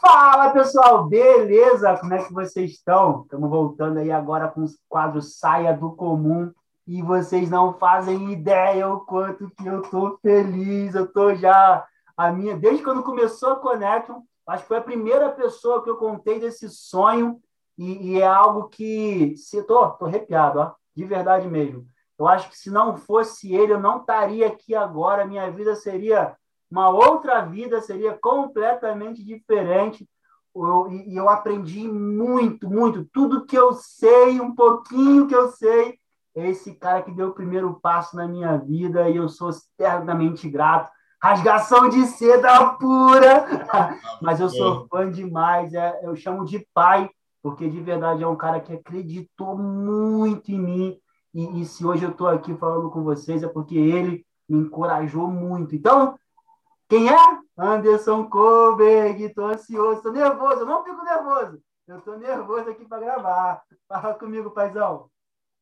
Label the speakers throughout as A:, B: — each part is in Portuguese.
A: Fala pessoal, beleza? Como é que vocês estão? Estamos voltando aí agora com os quadros Saia do Comum e vocês não fazem ideia o quanto que eu tô feliz. Eu tô já a minha desde quando começou a Connection, acho que foi a primeira pessoa que eu contei desse sonho e, e é algo que se tô, tô arrepiado, ó, de verdade mesmo. Eu acho que se não fosse ele, eu não estaria aqui agora. Minha vida seria uma outra vida, seria completamente diferente. Eu, e eu aprendi muito, muito. Tudo que eu sei, um pouquinho que eu sei, é esse cara que deu o primeiro passo na minha vida e eu sou eternamente grato. Rasgação de seda pura, mas eu sou fã demais. É, eu chamo de pai, porque de verdade é um cara que acreditou muito em mim. E, e se hoje eu estou aqui falando com vocês, é porque ele me encorajou muito. Então, quem é? Anderson Koberg. Estou ansioso, estou nervoso. Eu não fico nervoso. Eu estou nervoso aqui para gravar. Fala comigo, paizão.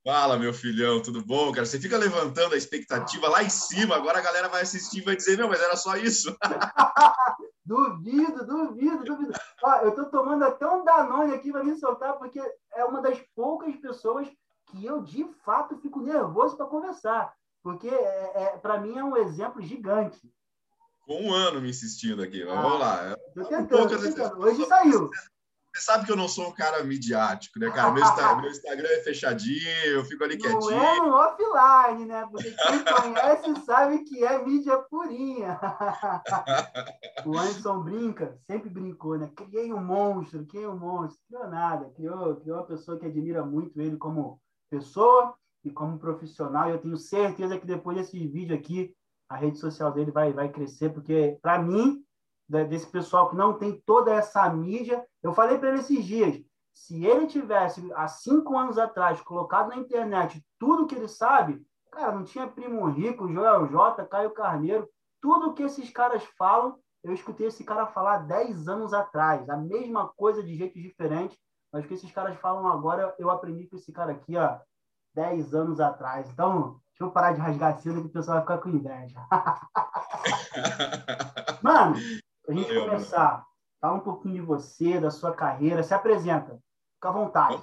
B: Fala, meu filhão, tudo bom, cara? Você fica levantando a expectativa lá em cima, agora a galera vai assistir e vai dizer, não, mas era só isso.
A: duvido, duvido, duvido. Ó, eu tô tomando até um Danone aqui para me soltar, porque é uma das poucas pessoas que eu, de fato, fico nervoso para conversar. Porque, é, é para mim, é um exemplo gigante
B: um ano me insistindo aqui, mas ah, vamos lá.
A: Tentando, um tentando. Hoje saiu.
B: Você sabe que eu não sou um cara midiático, né, cara? Meu, Instagram, meu Instagram é fechadinho, eu fico ali não quietinho.
A: Não é no offline, né? Porque quem conhece sabe que é mídia purinha. o Anderson brinca, sempre brincou, né? Criei um monstro, criei um monstro. Criou nada, criou, criou uma pessoa que admira muito ele como pessoa e como profissional. E eu tenho certeza que depois desse vídeo aqui, a rede social dele vai, vai crescer, porque, para mim, desse pessoal que não tem toda essa mídia, eu falei para ele esses dias, se ele tivesse, há cinco anos atrás, colocado na internet tudo que ele sabe, cara, não tinha Primo Rico, Joel J, Caio Carneiro, tudo que esses caras falam, eu escutei esse cara falar dez anos atrás, a mesma coisa de jeito diferente, mas o que esses caras falam agora, eu aprendi com esse cara aqui, ó, dez anos atrás. Então, Deixa eu parar de rasgar a seda que o pessoal vai ficar com inveja. Mano, a gente Valeu, começar, mano. fala um pouquinho de você, da sua carreira, se apresenta. Fica à vontade.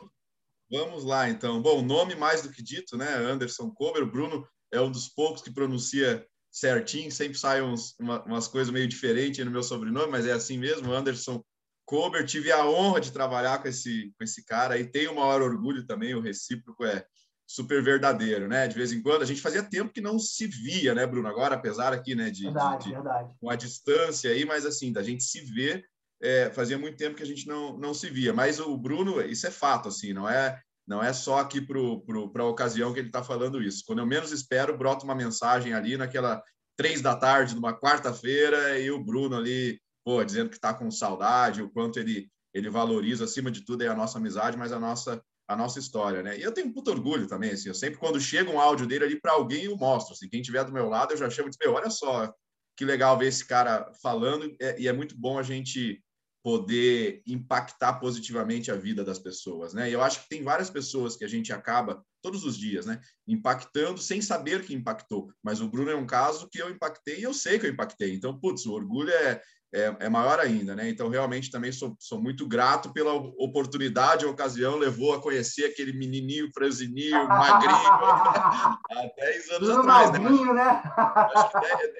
B: Vamos lá, então. Bom, nome mais do que dito, né? Anderson Cover. Bruno é um dos poucos que pronuncia certinho. Sempre saem uns, uma, umas coisas meio diferentes no meu sobrenome, mas é assim mesmo. Anderson Cover. Tive a honra de trabalhar com esse, com esse cara e tenho o maior orgulho também. O recíproco é, super verdadeiro, né? De vez em quando a gente fazia tempo que não se via, né, Bruno? Agora, apesar aqui, né, de,
A: verdade,
B: de,
A: verdade.
B: com a distância aí, mas assim, da gente se ver, é, fazia muito tempo que a gente não, não se via. Mas o Bruno, isso é fato, assim, não é não é só aqui para a ocasião que ele está falando isso. Quando eu menos espero, brota uma mensagem ali naquela três da tarde, numa quarta-feira, e o Bruno ali, pô, dizendo que está com saudade, o quanto ele ele valoriza acima de tudo é a nossa amizade, mas a nossa a nossa história, né? E eu tenho um puto orgulho também, assim, eu sempre quando chega um áudio dele ali para alguém eu mostro, assim, quem tiver do meu lado eu já chamo de, meu, olha só, que legal ver esse cara falando é, e é muito bom a gente poder impactar positivamente a vida das pessoas, né? E eu acho que tem várias pessoas que a gente acaba todos os dias, né, impactando sem saber que impactou. Mas o Bruno é um caso que eu impactei e eu sei que eu impactei. Então, putz, o orgulho é, é, é, maior ainda, né? Então, realmente, também sou, sou muito grato pela oportunidade, a ocasião levou a conhecer aquele menininho franzininho, magrinho, há 10 anos Tudo atrás, né?
A: magrinho, né?
B: Acho que deve,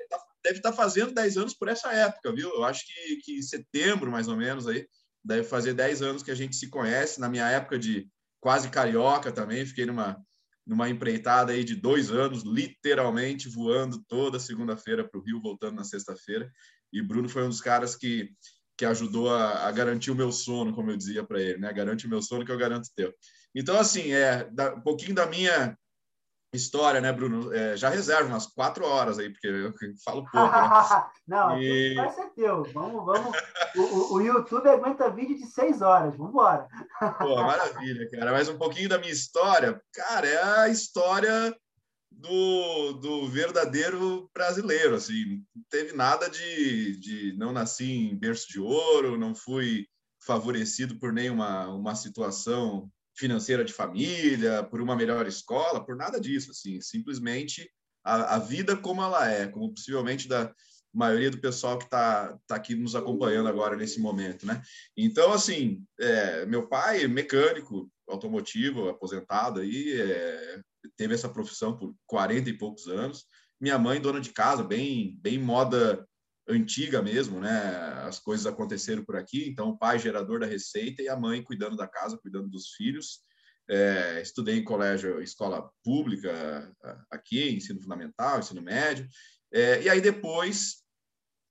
B: deve estar tá fazendo 10 anos por essa época, viu? Eu acho que, que setembro, mais ou menos, aí, deve fazer 10 anos que a gente se conhece. Na minha época de quase carioca também, fiquei numa, numa empreitada aí de dois anos, literalmente voando toda segunda-feira para o Rio, voltando na sexta-feira. E Bruno foi um dos caras que, que ajudou a, a garantir o meu sono, como eu dizia para ele, né? Garante o meu sono que eu garanto o teu. Então, assim, é da, um pouquinho da minha história, né, Bruno? É, já reservo umas quatro horas aí, porque eu falo pouco. Né?
A: Não, e... vai ser teu. Vamos, vamos. O, o, YouTube aguenta vídeo de seis horas. Vamos embora.
B: Pô, maravilha, cara. Mas um pouquinho da minha história, cara, é a história do, do verdadeiro brasileiro, assim, não teve nada de, de não nasci em berço de ouro, não fui favorecido por nenhuma uma situação financeira de família, por uma melhor escola, por nada disso, assim, simplesmente a, a vida como ela é, como possivelmente da, maioria do pessoal que está tá aqui nos acompanhando agora nesse momento, né? Então, assim, é, meu pai, mecânico automotivo, aposentado aí, é, teve essa profissão por 40 e poucos anos. Minha mãe, dona de casa, bem, bem moda antiga mesmo, né? As coisas aconteceram por aqui, então o pai gerador da receita e a mãe cuidando da casa, cuidando dos filhos. É, estudei em colégio, escola pública aqui, ensino fundamental, ensino médio. É, e aí depois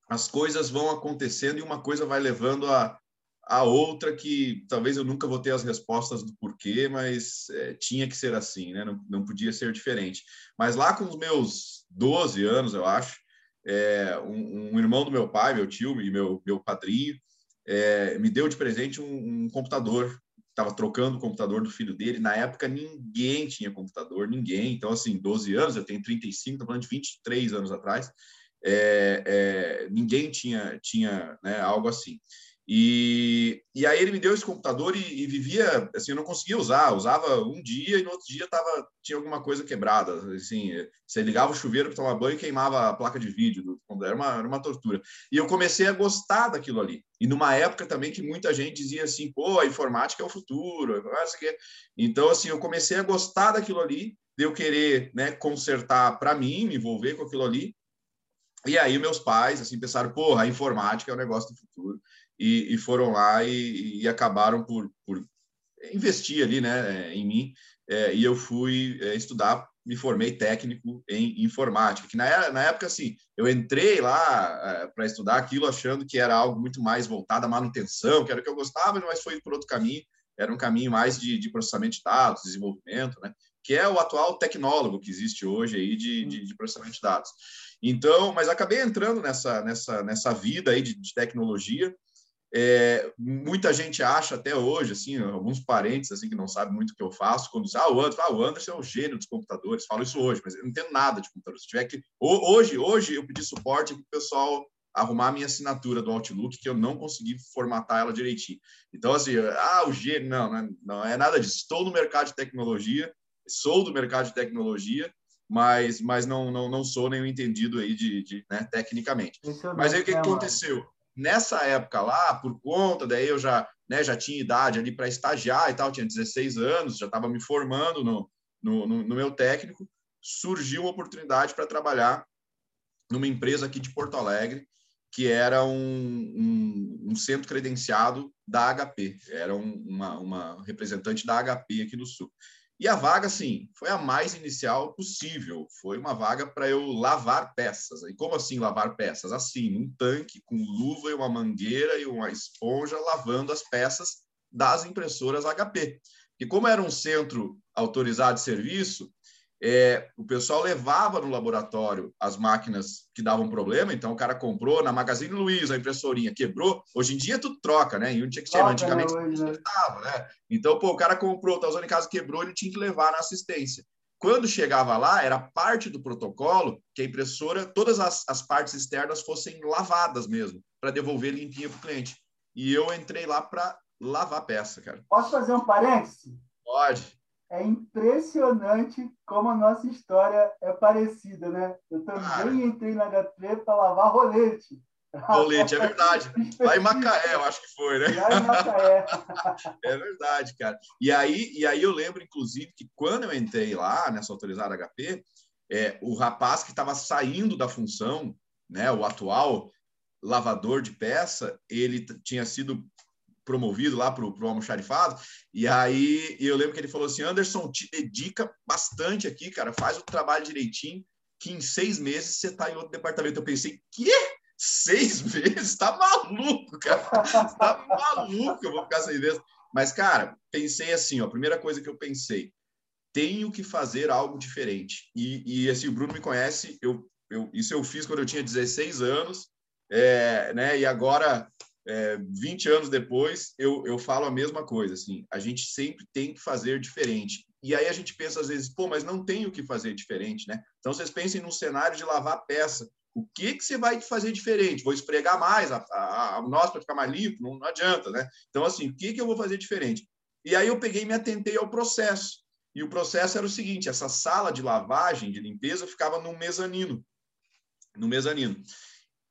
B: as coisas vão acontecendo e uma coisa vai levando a, a outra que talvez eu nunca vou ter as respostas do porquê, mas é, tinha que ser assim, né? Não, não podia ser diferente. Mas lá com os meus 12 anos, eu acho, é, um, um, irmão do meu pai, meu tio e meu, meu padrinho, é, me deu de presente um, um computador. Estava trocando o computador do filho dele. Na época, ninguém tinha computador, ninguém. Então, assim, 12 anos, eu tenho 35, estou falando de 23 anos atrás. É, é, ninguém tinha, tinha né, algo assim. E, e aí ele me deu esse computador e, e, vivia, assim, eu não conseguia usar, usava um dia e no outro dia tava, tinha alguma coisa quebrada, assim, você ligava o chuveiro para tomar banho e queimava a placa de vídeo, era, uma, era uma tortura. E eu comecei a gostar daquilo ali. E numa época também que muita gente dizia assim, pô, a informática é o futuro, então, assim, eu comecei a gostar daquilo ali, de eu querer, né, consertar para mim, me envolver com aquilo ali, e aí meus pais, assim, pensaram, porra, a informática é o negócio do futuro e, e foram lá e, e acabaram por, por, investir ali né, em mim. É, e eu fui é, estudar, me formei técnico em informática, que na, na época, assim, eu entrei lá é, para estudar aquilo achando que era algo muito mais voltado à manutenção, que era o que eu gostava, mas foi por outro caminho, era um caminho mais de, de processamento de dados, desenvolvimento, né? que é o atual tecnólogo que existe hoje aí de, de, de processamento de dados. Então, mas acabei entrando nessa, nessa, nessa vida aí de, de tecnologia, é, muita gente acha até hoje, assim, alguns parentes assim que não sabem muito o que eu faço, quando dizem, ah, o Anderson, ah, o Anderson é o gênio dos computadores, falo isso hoje, mas eu não entendo nada de computadores. Se tiver que hoje, hoje eu pedi suporte para o pessoal arrumar a minha assinatura do Outlook, que eu não consegui formatar ela direitinho. Então, assim, ah, o gênio, não, não é, não é nada disso. Estou no mercado de tecnologia, sou do mercado de tecnologia, mas, mas não, não, não sou nenhum entendido aí de, de né, tecnicamente. Mas aí o que, que aconteceu? Nessa época lá, por conta, daí eu já, né, já tinha idade ali para estagiar e tal, tinha 16 anos, já estava me formando no, no, no, meu técnico, surgiu uma oportunidade para trabalhar numa empresa aqui de Porto Alegre, que era um, um, um centro credenciado da HP, era um, uma, uma representante da HP aqui do Sul. E a vaga, assim, foi a mais inicial possível. Foi uma vaga para eu lavar peças. E como assim lavar peças? Assim, um tanque com luva e uma mangueira e uma esponja lavando as peças das impressoras HP. E como era um centro autorizado de serviço, é, o pessoal levava no laboratório as máquinas que davam problema, então o cara comprou na Magazine Luiza a impressorinha, quebrou. Hoje em dia tu troca, né? E um tinha que ser, antigamente né? Tava, né? Então, pô, o cara comprou, tá usando em casa, quebrou, ele tinha que levar na assistência. Quando chegava lá, era parte do protocolo que a impressora, todas as, as partes externas fossem lavadas mesmo, para devolver limpinha para o cliente. E eu entrei lá para lavar a peça, cara.
A: Posso fazer um parênteses?
B: Pode
A: é impressionante como a nossa história é parecida, né? Eu também Cara. entrei na HP para lavar rolete.
B: Rolete, é verdade. Lá em Macaé, eu acho que foi, né?
A: Lá em Macaé.
B: É verdade, cara. E aí, e aí eu lembro, inclusive, que quando eu entrei lá nessa autorizada HP, é, o rapaz que estava saindo da função, né, o atual lavador de peça, ele tinha sido promovido lá para o almoxarifado. E aí eu lembro que ele falou assim: Anderson, te dedica bastante aqui, cara, faz o trabalho direitinho, que em seis meses você está em outro departamento. Eu pensei, que? Seis meses? Tá maluco, cara? tá maluco, eu vou ficar seis meses. Mas, cara, pensei assim: ó, a primeira coisa que eu pensei, tenho que fazer algo diferente. E, e assim, o Bruno me conhece, eu, eu, isso eu fiz quando eu tinha 16 anos, é, né? E agora é, 20 anos depois, eu, eu falo a mesma coisa, assim, a gente sempre tem que fazer diferente. E aí a gente pensa às vezes, pô, mas não tem o que fazer diferente, né? Então vocês pensem num cenário de lavar peça. O que que você vai fazer diferente? Vou esfregar mais a, a, a para ficar mais limpo? Não, não adianta, né? Então, assim, o que que eu vou fazer diferente? E aí eu peguei e me atentei ao processo. E o processo era o seguinte, essa sala de lavagem, de limpeza, ficava no mezanino. No mezanino.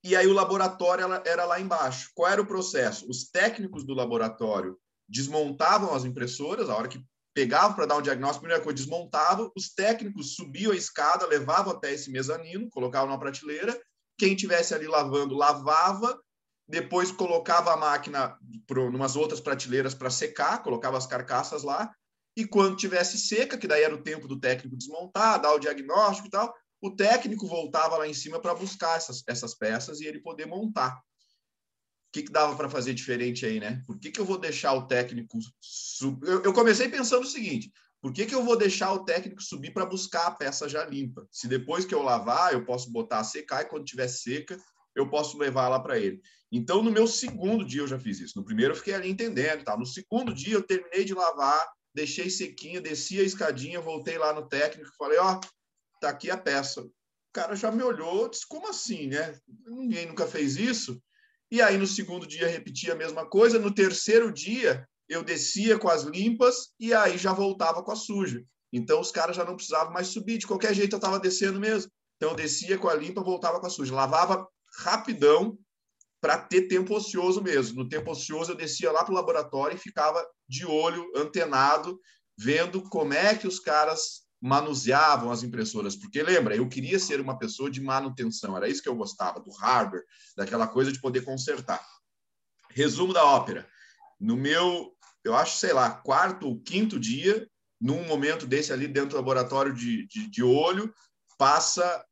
B: E aí o laboratório era lá embaixo. Qual era o processo? Os técnicos do laboratório desmontavam as impressoras, a hora que pegavam para dar um diagnóstico, a primeira coisa, desmontavam, os técnicos subiam a escada, levavam até esse mezanino, colocavam na prateleira, quem tivesse ali lavando, lavava, depois colocava a máquina em umas outras prateleiras para secar, colocava as carcaças lá, e quando tivesse seca, que daí era o tempo do técnico desmontar, dar o diagnóstico e tal, o técnico voltava lá em cima para buscar essas, essas peças e ele poder montar. O que, que dava para fazer diferente aí, né? Por que, que eu vou deixar o técnico subir? Eu, eu, comecei pensando o seguinte: por que, que eu vou deixar o técnico subir para buscar a peça já limpa? Se depois que eu lavar, eu posso botar a secar e quando tiver seca, eu posso levar lá para ele. Então, no meu segundo dia eu já fiz isso. No primeiro eu fiquei ali entendendo, tá? No segundo dia eu terminei de lavar, deixei sequinha, desci a escadinha, voltei lá no técnico, falei, ó, oh, tá aqui a peça. O cara já me olhou, disse, como assim, né? Ninguém nunca fez isso. E aí, no segundo dia, repetia a mesma coisa. No terceiro dia, eu descia com as limpas e aí já voltava com a suja. Então, os caras já não precisavam mais subir. De qualquer jeito, eu estava descendo mesmo. Então, eu descia com a limpa, voltava com a suja. Lavava rapidão para ter tempo ocioso mesmo. No tempo ocioso, eu descia lá para o laboratório e ficava de olho, antenado, vendo como é que os caras manuseavam as impressoras, porque lembra, eu queria ser uma pessoa de manutenção, era isso que eu gostava, do hardware, daquela coisa de poder consertar. Resumo da ópera. No meu, eu acho, sei lá, quarto ou quinto dia, num momento desse ali dentro do laboratório de, de, de olho, passa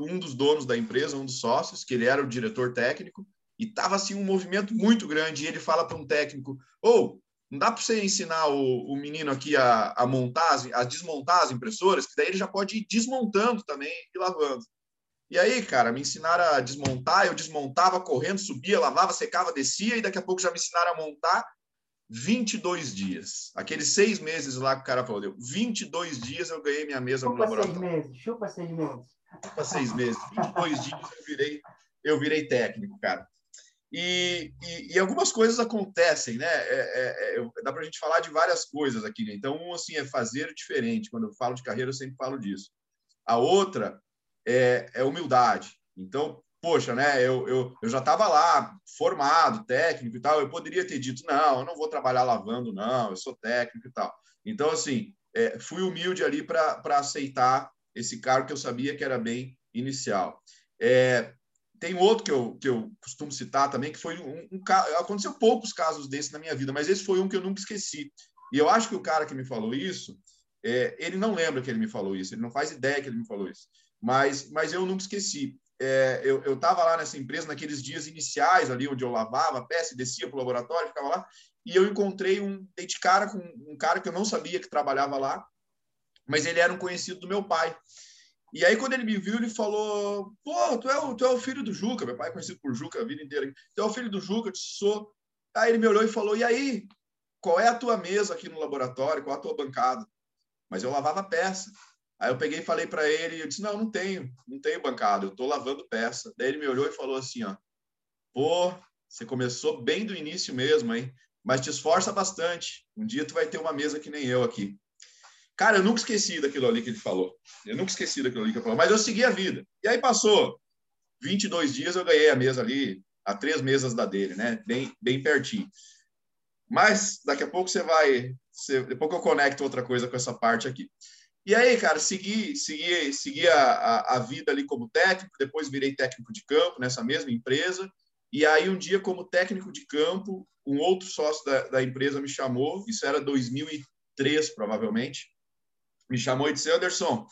B: um dos donos da empresa, um dos sócios, que ele era o diretor técnico, e estava assim um movimento muito grande, e ele fala para um técnico, oh, não dá para você ensinar o, o menino aqui a, a, montar, a desmontar as impressoras, que daí ele já pode ir desmontando também e lavando. E aí, cara, me ensinaram a desmontar, eu desmontava correndo, subia, lavava, secava, descia, e daqui a pouco já me ensinaram a montar 22 dias. Aqueles seis meses lá que o cara falou, deu 22 dias eu ganhei minha mesa
A: chupa
B: no laboratório.
A: Seis meses, chupa seis meses.
B: Chupa seis meses. 22 dias eu virei, eu virei técnico, cara. E, e, e, algumas coisas acontecem, né? É, é, é, dá para a gente falar de várias coisas aqui. Né? Então, um assim é fazer diferente. Quando eu falo de carreira, eu sempre falo disso. A outra é, é humildade. Então, poxa, né? Eu, eu, eu já estava lá, formado, técnico e tal. Eu poderia ter dito, não, eu não vou trabalhar lavando, não. Eu sou técnico e tal. Então, assim, é, fui humilde ali para aceitar esse cargo que eu sabia que era bem inicial. É, tem outro que eu, que eu costumo citar também, que foi um, um aconteceu poucos casos desses na minha vida, mas esse foi um que eu nunca esqueci. E eu acho que o cara que me falou isso, é, ele não lembra que ele me falou isso, ele não faz ideia que ele me falou isso, mas, mas eu nunca esqueci. É, eu estava lá nessa empresa naqueles dias iniciais ali onde eu lavava a peça, descia para o laboratório, ficava lá, e eu encontrei um dei de cara com um cara que eu não sabia que trabalhava lá, mas ele era um conhecido do meu pai. E aí, quando ele me viu, ele falou: Pô, tu é o, tu é o filho do Juca. Meu pai é conhecido por Juca a vida inteira. Tu é o filho do Juca, eu sou. Aí ele me olhou e falou: E aí, qual é a tua mesa aqui no laboratório? Qual é a tua bancada? Mas eu lavava peça. Aí eu peguei e falei para ele: Eu disse, Não, não tenho, não tenho bancada, eu estou lavando peça. Daí ele me olhou e falou assim: ó, Pô, você começou bem do início mesmo, hein? Mas te esforça bastante. Um dia tu vai ter uma mesa que nem eu aqui. Cara, eu nunca esqueci daquilo ali que ele falou. Eu nunca esqueci daquilo ali que ele falou. Mas eu segui a vida. E aí passou 22 dias, eu ganhei a mesa ali, a três mesas da dele, né? Bem, bem pertinho. Mas daqui a pouco você vai. Você, depois eu conecto outra coisa com essa parte aqui. E aí, cara, segui, segui, segui a, a, a vida ali como técnico, depois virei técnico de campo nessa mesma empresa. E aí, um dia, como técnico de campo, um outro sócio da, da empresa me chamou, isso era 2003, provavelmente, me chamou e disse: Anderson,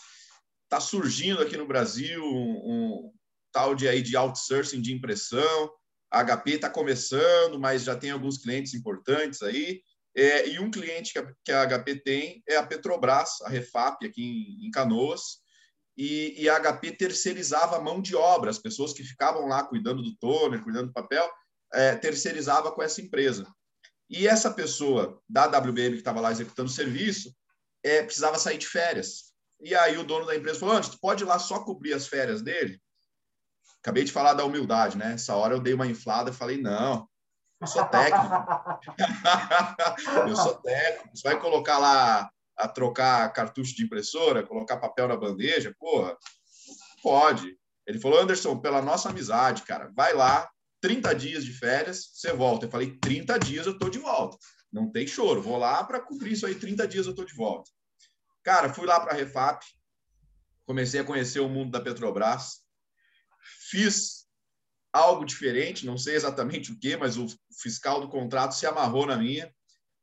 B: está surgindo aqui no Brasil um, um, tal de aí de outsourcing de impressão. A HP está começando, mas já tem alguns clientes importantes aí. É, e um cliente que a, que a, HP tem é a Petrobras, a Refap, aqui em, em Canoas. E, e, a HP terceirizava a mão de obra, as pessoas que ficavam lá cuidando do toner, cuidando do papel, é, terceirizava com essa empresa. E essa pessoa da WBM que estava lá executando o serviço é, precisava sair de férias. E aí o dono da empresa falou: Antes, tu pode ir lá só cobrir as férias dele? Acabei de falar da humildade, né? Essa hora eu dei uma inflada e falei: Não, eu sou técnico. eu sou técnico. Você vai colocar lá a trocar cartucho de impressora, colocar papel na bandeja? Porra, pode. Ele falou, Anderson, pela nossa amizade, cara, vai lá, 30 dias de férias, você volta. Eu falei, 30 dias eu tô de volta. Não tem choro, vou lá para cumprir isso aí, 30 dias eu tô de volta. Cara, fui lá para a Refap, comecei a conhecer o mundo da Petrobras, fiz algo diferente, não sei exatamente o que, mas o fiscal do contrato se amarrou na minha.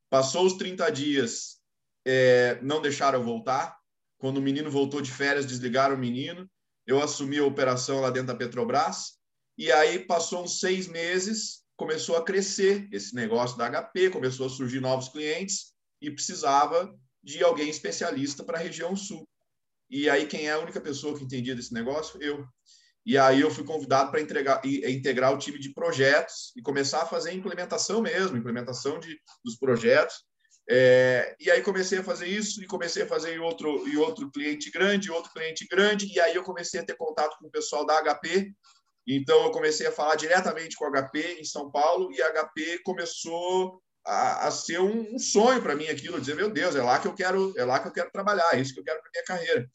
B: Passou os 30 dias, é, não deixaram eu voltar. Quando o menino voltou de férias, desligaram o menino. Eu assumi a operação lá dentro da Petrobras. E aí passou uns seis meses, começou a crescer esse negócio da HP, começou a surgir novos clientes e precisava de alguém especialista para a região sul. E aí quem é a única pessoa que entendia desse negócio? Eu. E aí eu fui convidado para integrar o time de projetos e começar a fazer implementação mesmo, implementação de, dos projetos. É, e aí comecei a fazer isso e comecei a fazer em outro, em outro cliente grande, outro cliente grande, e aí eu comecei a ter contato com o pessoal da HP. Então eu comecei a falar diretamente com a HP em São Paulo e a HP começou a, a ser um, um sonho para mim aquilo, dizer meu Deus, é lá que eu quero, é lá que eu quero trabalhar, é isso que eu quero para minha carreira.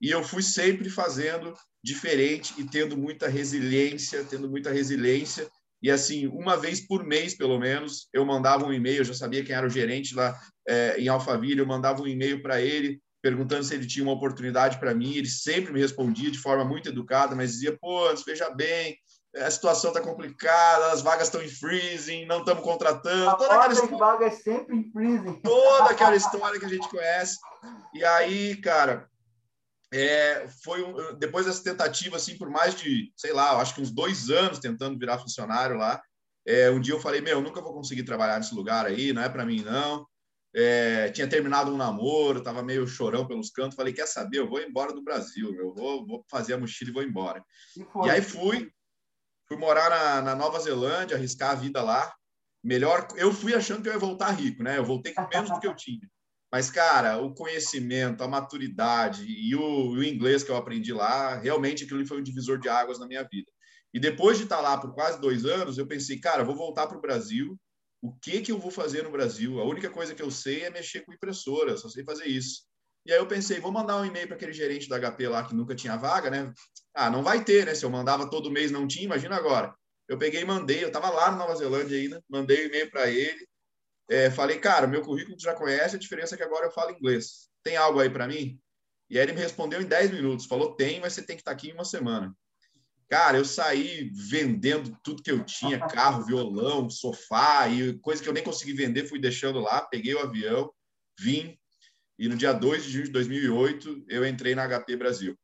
B: E eu fui sempre fazendo diferente e tendo muita resiliência, tendo muita resiliência e assim, uma vez por mês, pelo menos, eu mandava um e-mail, eu já sabia quem era o gerente lá é, em Alphaville, eu mandava um e-mail para ele, perguntando se ele tinha uma oportunidade para mim. Ele sempre me respondia de forma muito educada, mas dizia: pô, veja bem, a situação está complicada, as vagas estão em freezing, não estamos contratando.
A: A toda aquela história, vagas sempre em freezing.
B: Toda aquela história que a gente conhece. E aí, cara, é, foi um, depois dessa tentativa, assim, por mais de, sei lá, acho que uns dois anos tentando virar funcionário lá, é, um dia eu falei, meu, nunca vou conseguir trabalhar nesse lugar aí, não é para mim, não. É, tinha terminado um namoro, tava meio chorão pelos cantos, falei, quer saber, eu vou embora do Brasil, eu vou, vou fazer a mochila e vou embora. E, e aí fui, fui morar na, na Nova Zelândia, arriscar a vida lá. Melhor, eu fui achando que eu ia voltar rico, né? Eu voltei com menos do que eu tinha. Mas, cara, o conhecimento, a maturidade e o, o, inglês que eu aprendi lá, realmente aquilo foi um divisor de águas na minha vida. E depois de estar lá por quase dois anos, eu pensei, cara, vou voltar para o Brasil. O que que eu vou fazer no Brasil? A única coisa que eu sei é mexer com impressora, só sei fazer isso. E aí eu pensei, vou mandar um e-mail para aquele gerente da HP lá que nunca tinha vaga, né? Ah, não vai ter, né? Se eu mandava todo mês não tinha, imagina agora. Eu peguei e mandei, eu estava lá na Nova Zelândia ainda, mandei o um e-mail para ele é, falei, cara, meu currículo já conhece, a diferença é que agora eu falo inglês. Tem algo aí para mim? E aí ele me respondeu em 10 minutos, falou, tem, mas você tem que estar tá aqui em uma semana. Cara, eu saí vendendo tudo que eu tinha, carro, violão, sofá, e coisa que eu nem consegui vender, fui deixando lá, peguei o avião, vim, e no dia 2 de junho de 2008, eu entrei na HP Brasil.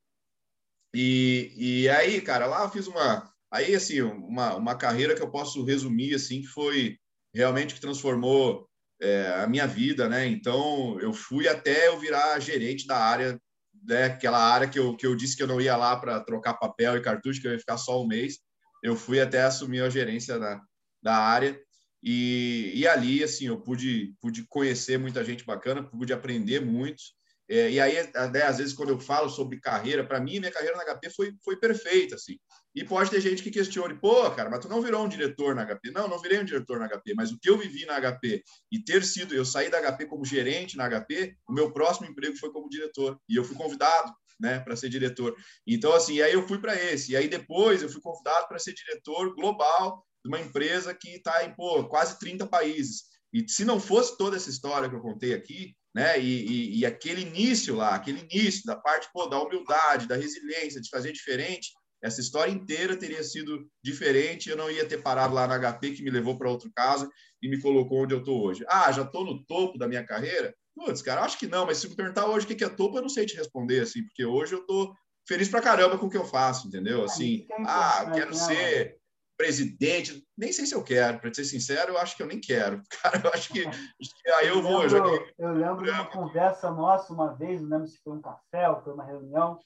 B: E, e aí, cara, lá eu fiz uma... Aí, assim, uma, uma carreira que eu posso resumir, assim, que foi realmente que transformou é, a minha vida, né? Então, eu fui até eu virar gerente da área, né? aquela área que eu, que eu disse que eu não ia lá para trocar papel e cartucho, que eu ia ficar só um mês. Eu fui até assumir a gerência da, da área. E, e ali, assim, eu pude, pude conhecer muita gente bacana, pude aprender muito. É, e aí, até, às vezes, quando eu falo sobre carreira, para mim, minha carreira na HP foi, foi perfeita, assim. E pode ter gente que questione, pô, cara, mas tu não virou um diretor na HP. Não, não virei um diretor na HP, mas o que eu vivi na HP e ter sido, eu saí da HP como gerente na HP, o meu próximo emprego foi como diretor. E eu fui convidado, né, para ser diretor. Então, assim, aí eu fui para esse. E aí depois eu fui convidado para ser diretor global de uma empresa que está em, pô, quase 30 países. E se não fosse toda essa história que eu contei aqui, né? E, e, e, aquele início lá, aquele início da parte pô, da humildade, da resiliência, de fazer diferente, essa história inteira teria sido diferente. Eu não ia ter parado lá na HP, que me levou para outro casa e me colocou onde eu estou hoje. Ah, já estou no topo da minha carreira? Putz, cara, acho que não, mas se me perguntar hoje o que é topo, eu não sei te responder, assim, porque hoje eu estou feliz pra caramba com o que eu faço, entendeu? Assim, ah, quero ser presidente, nem sei se eu quero, para ser sincero, eu acho que eu nem quero. Cara, eu acho que, aí eu, eu vou.
A: Lembro, eu, eu lembro de uma conversa nossa uma vez, não lembro se foi um café ou foi uma reunião,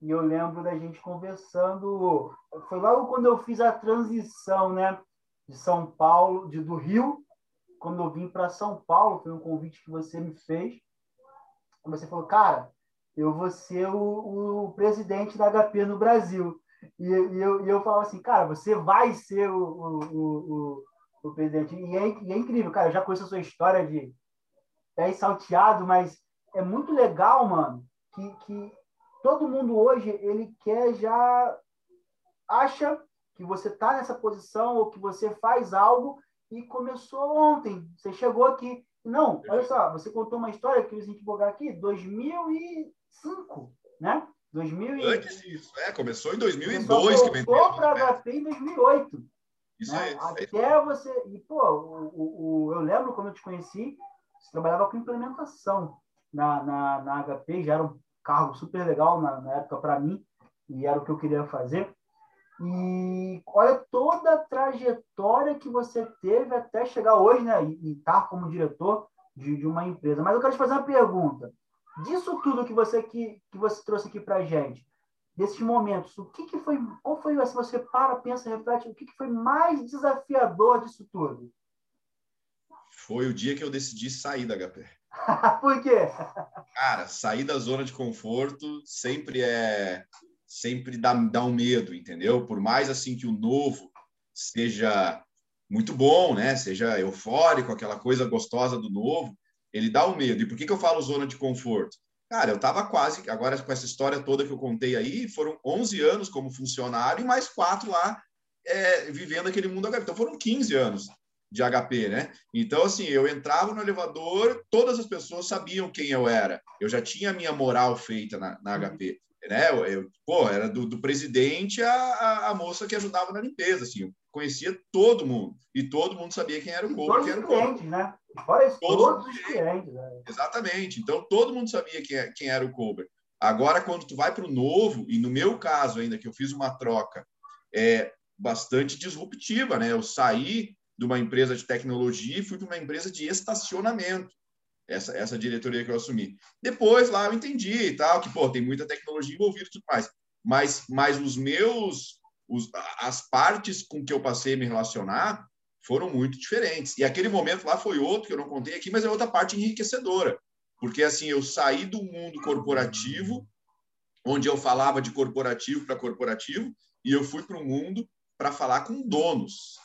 A: e eu lembro da gente conversando. Foi logo quando eu fiz a transição, né, de São Paulo, de, do Rio, quando eu vim para São Paulo, foi um convite que você me fez. Você falou, cara, eu vou ser o, o presidente da HP no Brasil. E, e, eu, e eu falava assim, cara, você vai ser o, o, o, o presidente. E é, e é, incrível, cara. Eu já conheço a sua história de pé salteado, mas é muito legal, mano, que, que todo mundo hoje ele quer já acha que você está nessa posição ou que você faz algo e começou ontem. Você chegou aqui. Não, olha só, você contou uma história que a gente divulgar aqui, 2005, né? 2000 e...
B: Antes disso, é, começou em 2002 que
A: vendeu. para HP em 2008.
B: Isso né?
A: é, Até você. E, pô, o, o, o, eu lembro quando eu te conheci, você trabalhava com implementação na, na, na HP, já era um cargo super legal na, na época para mim, e era o que eu queria fazer. E olha toda a trajetória que você teve até chegar hoje, né? E estar tá como diretor de, de uma empresa. Mas eu quero te fazer uma pergunta. Disso tudo que você, que, que você trouxe aqui para gente, desses momentos, o que, que foi, qual foi, se você para, pensa, reflete, o que, que foi mais desafiador disso tudo?
B: Foi o dia que eu decidi sair da HP.
A: Por quê?
B: Cara, sair da zona de conforto sempre é sempre dá, dá um medo, entendeu? Por mais assim que o novo seja muito bom, né? Seja eufórico, aquela coisa gostosa do novo, ele dá um medo. E por que, que eu falo zona de conforto? Cara, eu estava quase, agora com essa história toda que eu contei aí, foram 11 anos como funcionário e mais quatro lá é, vivendo aquele mundo HP. Então foram 15 anos de HP, né? Então, assim, eu entrava no elevador, todas as pessoas sabiam quem eu era. Eu já tinha a minha moral feita na, na HP né? Eu, eu pô, era do, do presidente a, a, a, moça que ajudava na limpeza, assim, eu conhecia todo mundo e todo mundo sabia quem era o Cobra, quem era o
A: Cobra. Né? Fora isso, todos, todos os clientes. Né?
B: Exatamente. Então todo mundo sabia quem, é, quem era o Cobra. Agora, quando tu vai para o novo, e no meu caso ainda, que eu fiz uma troca é, bastante disruptiva, né? Eu saí de uma empresa de tecnologia e fui para uma empresa de estacionamento essa, essa diretoria que eu assumi. Depois lá eu entendi e tal, que pô, tem muita tecnologia envolvida e tudo mais. Mas, mas os meus, os, as partes com que eu passei a me relacionar foram muito diferentes. E aquele momento lá foi outro que eu não contei aqui, mas é outra parte enriquecedora. Porque assim, eu saí do mundo corporativo, onde eu falava de corporativo para corporativo, e eu fui para o mundo para falar com donos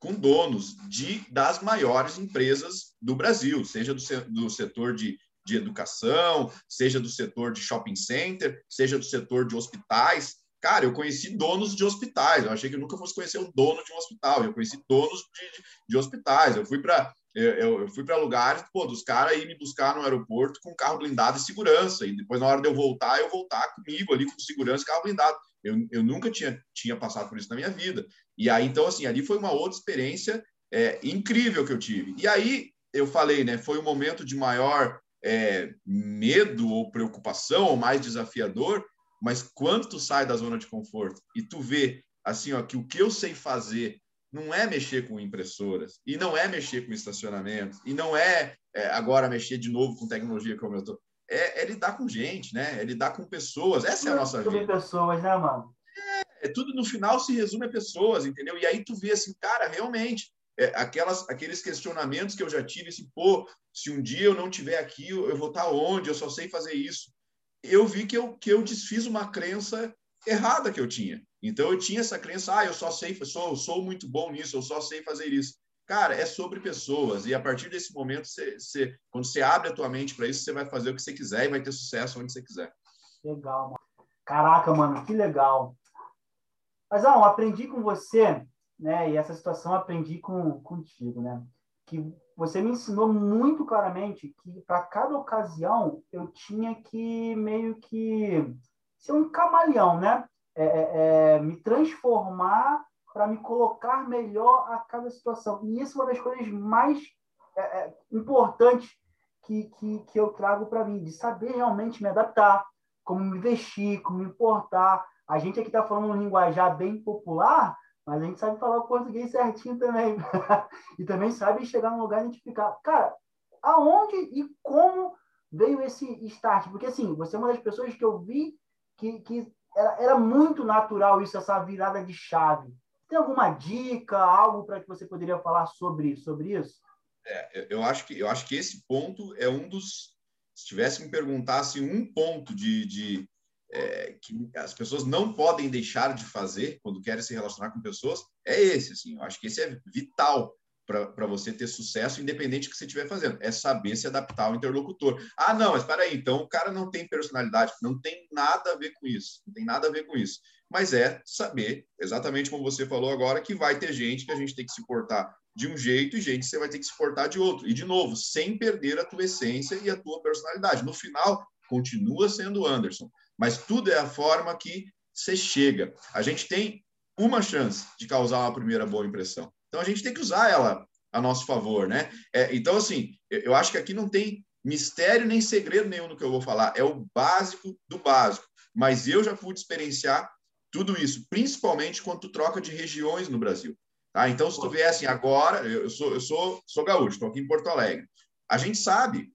B: com donos de das maiores empresas do Brasil, seja do, do setor de, de educação, seja do setor de shopping center, seja do setor de hospitais. Cara, eu conheci donos de hospitais. Eu achei que eu nunca fosse conhecer o dono de um hospital. Eu conheci donos de, de, de hospitais. Eu fui para eu, eu, fui para lugares, pô, dos caras ir me buscar no aeroporto com carro blindado e segurança. E depois, na hora de eu voltar, eu voltar comigo ali com segurança e carro blindado. Eu, eu nunca tinha, tinha passado por isso na minha vida. E aí, então, assim, ali foi uma outra experiência é, incrível que eu tive. E aí, eu falei, né, foi um momento de maior é, medo ou preocupação, ou mais desafiador, mas quando tu sai da zona de conforto e tu vê, assim, ó, que o que eu sei fazer não é mexer com impressoras, e não é mexer com estacionamento, e não é, é agora mexer de novo com tecnologia como eu estou é, é, lidar com gente, né? É lidar com pessoas. Essa é a nossa vida.
A: pessoas, né, mano?
B: É, é, tudo no final se resume a pessoas, entendeu? E aí tu vê assim, cara, realmente, é, aquelas, aqueles questionamentos que eu já tive, assim, pô, se um dia eu não tiver aqui, eu, eu vou estar onde? Eu só sei fazer isso. Eu vi que eu, que eu desfiz uma crença errada que eu tinha. Então eu tinha essa crença, ah, eu só sei, sou, sou muito bom nisso, eu só sei fazer isso. Cara, é sobre pessoas. E a partir desse momento, você, você, quando você abre a tua mente para isso, você vai fazer o que você quiser e vai ter sucesso onde você quiser.
A: Legal, mano. Caraca, mano, que legal. Mas, ó, aprendi com você, né? E essa situação aprendi com, contigo, né? Que você me ensinou muito claramente que para cada ocasião eu tinha que meio que ser um camaleão, né? É, é, é me transformar para me colocar melhor a cada situação. E isso é uma das coisas mais é, é, importantes que, que, que eu trago para mim, de saber realmente me adaptar, como me vestir, como me importar. A gente aqui está falando um linguajar bem popular, mas a gente sabe falar o português certinho também. e também sabe chegar num lugar e identificar. Cara, aonde e como veio esse start? Porque, assim, você é uma das pessoas que eu vi que, que era, era muito natural isso, essa virada de chave. Tem alguma dica, algo para que você poderia falar sobre, sobre isso?
B: É, eu acho que eu acho que esse ponto é um dos. Se tivesse me perguntasse um ponto de, de é, que as pessoas não podem deixar de fazer quando querem se relacionar com pessoas, é esse. Assim, eu acho que esse é vital para você ter sucesso, independente do que você estiver fazendo. É saber se adaptar ao interlocutor. Ah, não, mas para aí, então o cara não tem personalidade. Não tem nada a ver com isso. Não tem nada a ver com isso. Mas é saber, exatamente como você falou agora, que vai ter gente que a gente tem que se portar de um jeito e gente que você vai ter que se portar de outro. E, de novo, sem perder a tua essência e a tua personalidade. No final, continua sendo Anderson, mas tudo é a forma que você chega. A gente tem uma chance de causar uma primeira boa impressão. Então, a gente tem que usar ela a nosso favor, né? É, então, assim, eu acho que aqui não tem mistério nem segredo nenhum no que eu vou falar. É o básico do básico. Mas eu já pude experienciar tudo isso, principalmente quando tu troca de regiões no Brasil. Tá? Então, se tu viesse agora, eu sou, eu sou, sou gaúcho, estou aqui em Porto Alegre. A gente sabe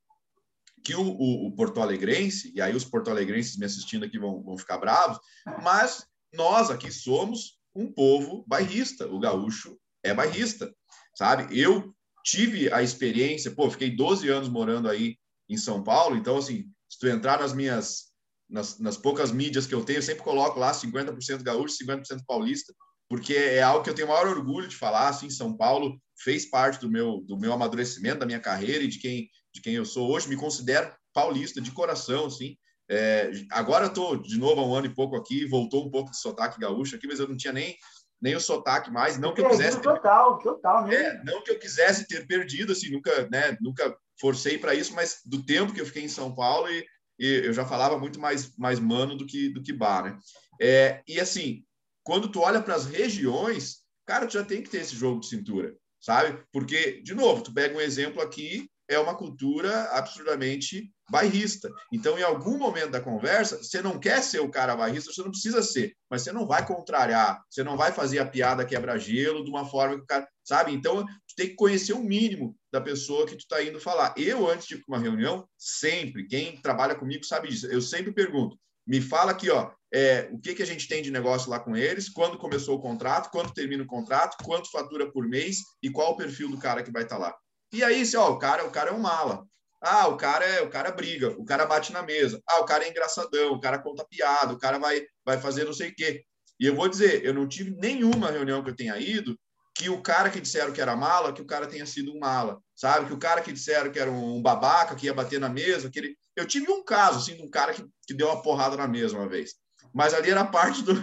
B: que o, o, o Porto Alegrense, e aí os porto alegrenses me assistindo aqui vão, vão ficar bravos, mas nós aqui somos um povo bairrista. O gaúcho é bairrista, sabe? Eu tive a experiência, pô, fiquei 12 anos morando aí em São Paulo, então, assim, se tu entrar nas minhas, nas, nas poucas mídias que eu tenho, eu sempre coloco lá 50% gaúcho, 50% paulista, porque é algo que eu tenho o maior orgulho de falar, assim, São Paulo fez parte do meu, do meu amadurecimento, da minha carreira e de quem, de quem eu sou hoje, me considero paulista de coração, assim, é, agora eu estou de novo há um ano e pouco aqui, voltou um pouco de sotaque gaúcho aqui, mas eu não tinha nem, nem o sotaque mais, não que eu quisesse ter,
A: total, total, né?
B: É, não que eu quisesse ter perdido, assim, nunca, né, nunca forcei para isso, mas do tempo que eu fiquei em São Paulo e, eu já falava muito mais mais mano do que do que bar, né? É, e assim, quando tu olha para as regiões, cara, tu já tem que ter esse jogo de cintura, sabe? Porque de novo, tu pega um exemplo aqui, é uma cultura absurdamente bairrista. Então, em algum momento da conversa, você não quer ser o cara bairrista, você não precisa ser, mas você não vai contrariar, você não vai fazer a piada quebra-gelo de uma forma que o cara, sabe? Então, tu tem que conhecer o mínimo da pessoa que tu está indo falar. Eu, antes de uma reunião, sempre, quem trabalha comigo sabe disso, eu sempre pergunto, me fala aqui, ó, é, o que, que a gente tem de negócio lá com eles, quando começou o contrato, quando termina o contrato, quanto fatura por mês e qual o perfil do cara que vai estar tá lá. E aí, se, ó, o cara, o cara é um mala. Ah, o cara é, o cara briga, o cara bate na mesa. Ah, o cara é engraçadão, o cara conta piada, o cara vai, vai fazer não sei o quê. E eu vou dizer, eu não tive nenhuma reunião que eu tenha ido que o cara que disseram que era mala, que o cara tenha sido um mala, sabe? Que o cara que disseram que era um babaca, que ia bater na mesa, que ele... Eu tive um caso, assim, de um cara que, que deu uma porrada na mesa uma vez. Mas ali era parte do,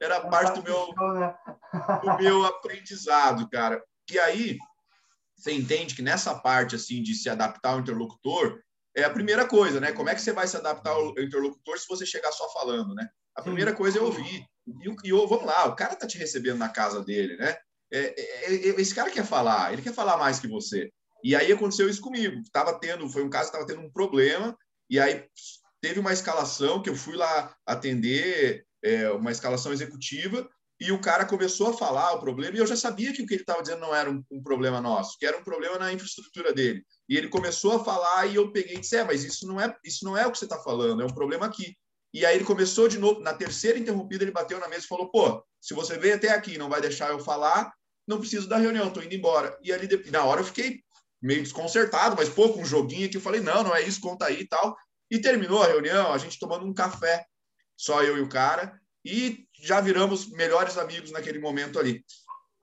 B: era parte do meu, né? do meu aprendizado, cara. E aí, você entende que nessa parte assim de se adaptar ao interlocutor é a primeira coisa, né? Como é que você vai se adaptar ao interlocutor se você chegar só falando, né? A primeira coisa é ouvir. E, e vamos lá, o cara tá te recebendo na casa dele, né? É, é, é, esse cara quer falar, ele quer falar mais que você. E aí aconteceu isso comigo. Tava tendo, foi um caso que tava tendo um problema e aí teve uma escalação que eu fui lá atender, é, uma escalação executiva e o cara começou a falar o problema, e eu já sabia que o que ele estava dizendo não era um, um, problema nosso, que era um problema na infraestrutura dele. E ele começou a falar, e eu peguei e disse: é, mas isso não é, isso não é o que você está falando, é um problema aqui. E aí ele começou de novo, na terceira interrompida, ele bateu na mesa e falou: pô, se você veio até aqui não vai deixar eu falar, não preciso da reunião, estou indo embora. E ali, na hora, eu fiquei meio desconcertado, mas com um joguinho aqui, eu falei: não, não é isso, conta aí e tal. E terminou a reunião, a gente tomando um café, só eu e o cara, e já viramos melhores amigos naquele momento ali.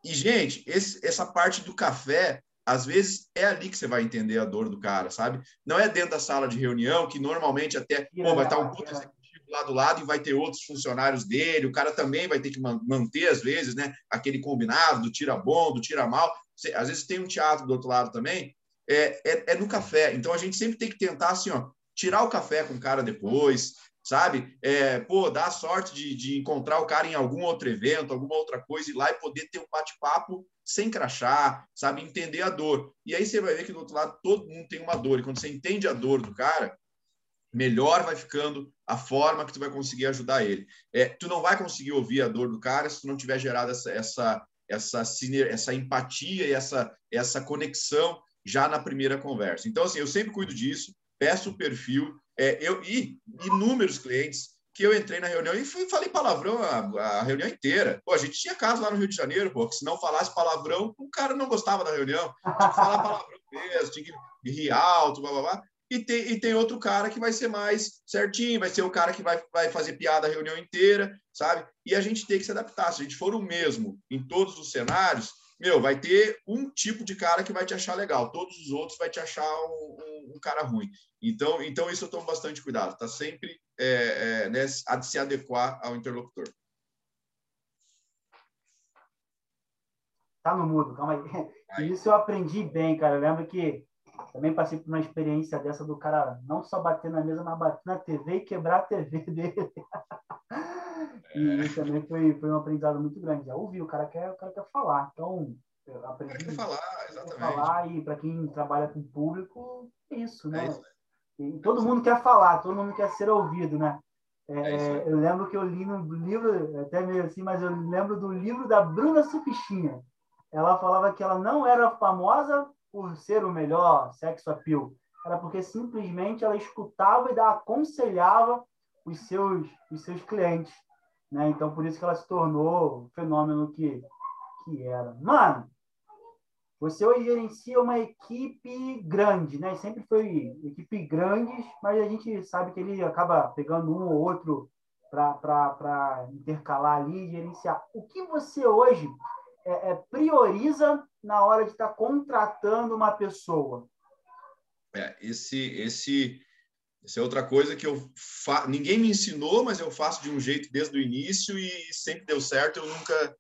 B: E, gente, esse, essa parte do café, às vezes é ali que você vai entender a dor do cara, sabe? Não é dentro da sala de reunião, que normalmente até pô, vai estar um puto executivo lá do lado e vai ter outros funcionários dele, o cara também vai ter que manter, às vezes, né, aquele combinado do tira bom, do tira mal. Às vezes tem um teatro do outro lado também, é, é, é no café. Então a gente sempre tem que tentar, assim, ó, tirar o café com o cara depois, sabe? É, pô, dá a sorte de, de encontrar o cara em algum outro evento, alguma outra coisa, ir lá e poder ter um bate-papo sem crachar, sabe? Entender a dor. E aí você vai ver que do outro lado todo mundo tem uma dor. E quando você entende a dor do cara, melhor vai ficando a forma que tu vai conseguir ajudar ele. É, tu não vai conseguir ouvir a dor do cara se tu não tiver gerado essa, essa, essa, essa empatia e essa, essa conexão já na primeira conversa. Então, assim, eu sempre cuido disso, peço o perfil, é, eu, e inúmeros clientes que eu entrei na reunião e fui, falei palavrão a, a, reunião inteira. Pô, a gente tinha caso lá no Rio de Janeiro, pô, que se não falasse palavrão, o cara não gostava da reunião. Tinha que falar palavrão mesmo, tinha que rir alto, blá, blá, blá. E tem, e tem outro cara que vai ser mais certinho, vai ser o cara que vai, vai fazer piada a reunião inteira, sabe? E a gente tem que se adaptar. Se a gente for o mesmo em todos os cenários, meu, vai ter um tipo de cara que vai te achar legal, todos os outros vai te achar um, um, um cara ruim. Então, então isso eu tomo bastante cuidado, tá sempre é, é, né, a se adequar ao interlocutor.
A: Tá no mudo, calma aí. aí. Isso eu aprendi bem, cara. Eu lembro que também passei por uma experiência dessa do cara não só bater na mesa, mas bater na TV e quebrar a TV dele e isso também foi, foi um aprendizado muito grande. Já ouvi, o cara quer, o cara quer falar. Então, eu aprendi.
B: Quer falar, exatamente. Quer
A: falar, e para quem trabalha com público, é isso, né? É isso, né? E todo mundo quer falar, todo mundo quer ser ouvido, né? É, é eu lembro que eu li no livro, até meio assim, mas eu lembro do livro da Bruna Sufichinha. Ela falava que ela não era famosa por ser o melhor sexo appeal, era porque simplesmente ela escutava e aconselhava os seus, os seus clientes. Né? Então, por isso que ela se tornou o fenômeno que, que era. Mano, você hoje gerencia uma equipe grande, né? Sempre foi equipe grandes, mas a gente sabe que ele acaba pegando um ou outro para intercalar ali e gerenciar. O que você hoje é, é, prioriza na hora de estar tá contratando uma pessoa?
B: É, esse, esse, essa é outra coisa que eu fa... ninguém me ensinou, mas eu faço de um jeito desde o início e sempre deu certo. Eu nunca,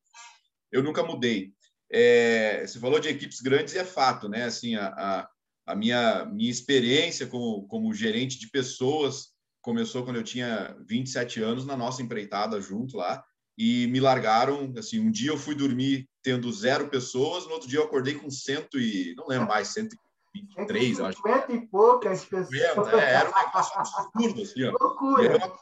B: eu nunca mudei. É, você falou de equipes grandes e é fato, né? Assim, a, a, a minha, minha experiência como, como gerente de pessoas começou quando eu tinha 27 anos na nossa empreitada junto lá e me largaram. Assim, um dia eu fui dormir tendo zero pessoas, no outro dia eu acordei com cento e não lembro mais, 123, eu acho.
A: 50 e poucas pessoas.
B: É, era um negócio absurdo, assim, ó. Loucura.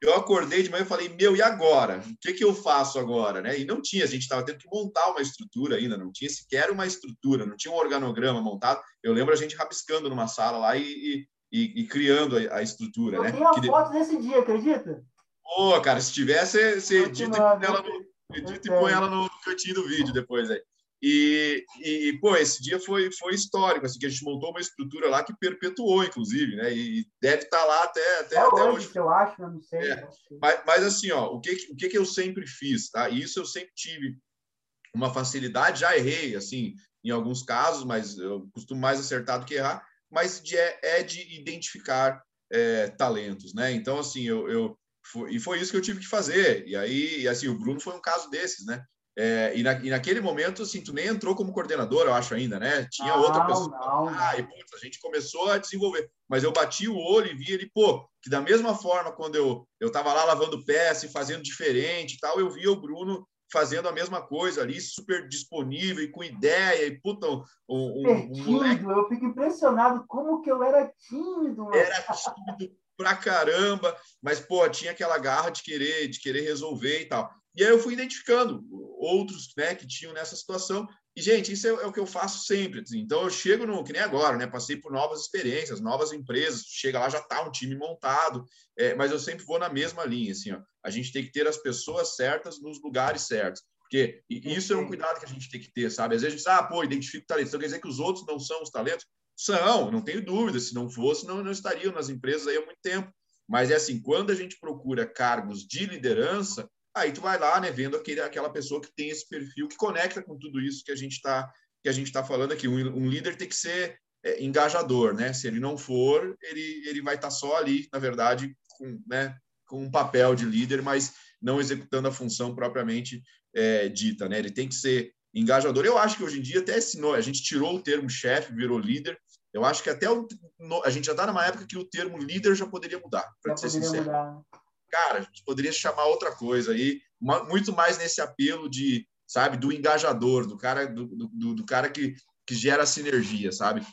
B: Eu, acordei de manhã e falei, meu, e agora? O que, que eu faço agora? Né? E não tinha, a gente estava tendo que montar uma estrutura ainda, não tinha sequer uma estrutura, não tinha um organograma montado. Eu lembro a gente rabiscando numa sala lá e, e, e criando a, a estrutura. Eu
A: né? tenho que foto de... desse dia, acredita?
B: Pô, cara, se tivesse, você edita e põe ela no, edita e põe ela no cantinho do vídeo depois aí. E, e, pô, esse dia foi, foi histórico, assim, que a gente montou uma estrutura lá que perpetuou, inclusive, né? E deve estar tá lá até, até, é até
A: hoje, hoje. Eu acho, eu não sei. É.
B: Mas, mas, assim, ó, o que, o que, que eu sempre fiz, tá? E isso eu sempre tive uma facilidade, já errei, assim, em alguns casos, mas eu costumo mais acertar do que errar, mas de, é, é de identificar é, talentos, né? Então, assim, eu, eu foi, e foi isso que eu tive que fazer. E aí, e assim, o Bruno foi um caso desses, né? É, e, na, e, naquele momento, assim, tu nem entrou como coordenador, eu acho ainda, né? Tinha não, outra pessoa. Não, ah, e, putz, a gente começou a desenvolver. Mas eu bati o olho e vi ele, pô, que da mesma forma, quando eu eu estava lá lavando peça e fazendo diferente e tal, eu via o Bruno fazendo a mesma coisa ali, super disponível e com ideia, e puta, um, um,
A: um moleque... Eu fico impressionado como que eu era tímido. Mano.
B: Era tímido pra caramba, mas, pô, tinha aquela garra de querer, de querer resolver e tal. E aí eu fui identificando outros, né, que tinham nessa situação. E, gente, isso é, é o que eu faço sempre. Assim. Então, eu chego no, que nem agora, né, passei por novas experiências, novas empresas, chega lá, já tá um time montado, é, mas eu sempre vou na mesma linha, assim, ó. A gente tem que ter as pessoas certas nos lugares certos. Porque isso é um cuidado que a gente tem que ter, sabe? Às vezes a gente diz, ah, pô, identifico talentos. Então quer dizer que os outros não são os talentos? São, não tenho dúvida. Se não fosse, não, não estariam nas empresas aí há muito tempo. Mas é assim, quando a gente procura cargos de liderança, aí tu vai lá, né, vendo aquele, aquela pessoa que tem esse perfil que conecta com tudo isso que a gente está que a gente está falando aqui. Um, um, líder tem que ser é, engajador, né? Se ele não for, ele, ele vai estar tá só ali, na verdade, com, né, com um papel de líder, mas não executando a função propriamente é, dita, né? Ele tem que ser engajador. Eu acho que hoje em dia até esse a gente tirou o termo chefe, virou líder, eu acho que até o, a gente já está numa época que o termo líder já poderia mudar, para ser sincero. Mudar. Cara, a gente poderia chamar outra coisa aí, muito mais nesse apelo de, sabe, do engajador, do cara, do, do, do cara que, que gera sinergia, sabe?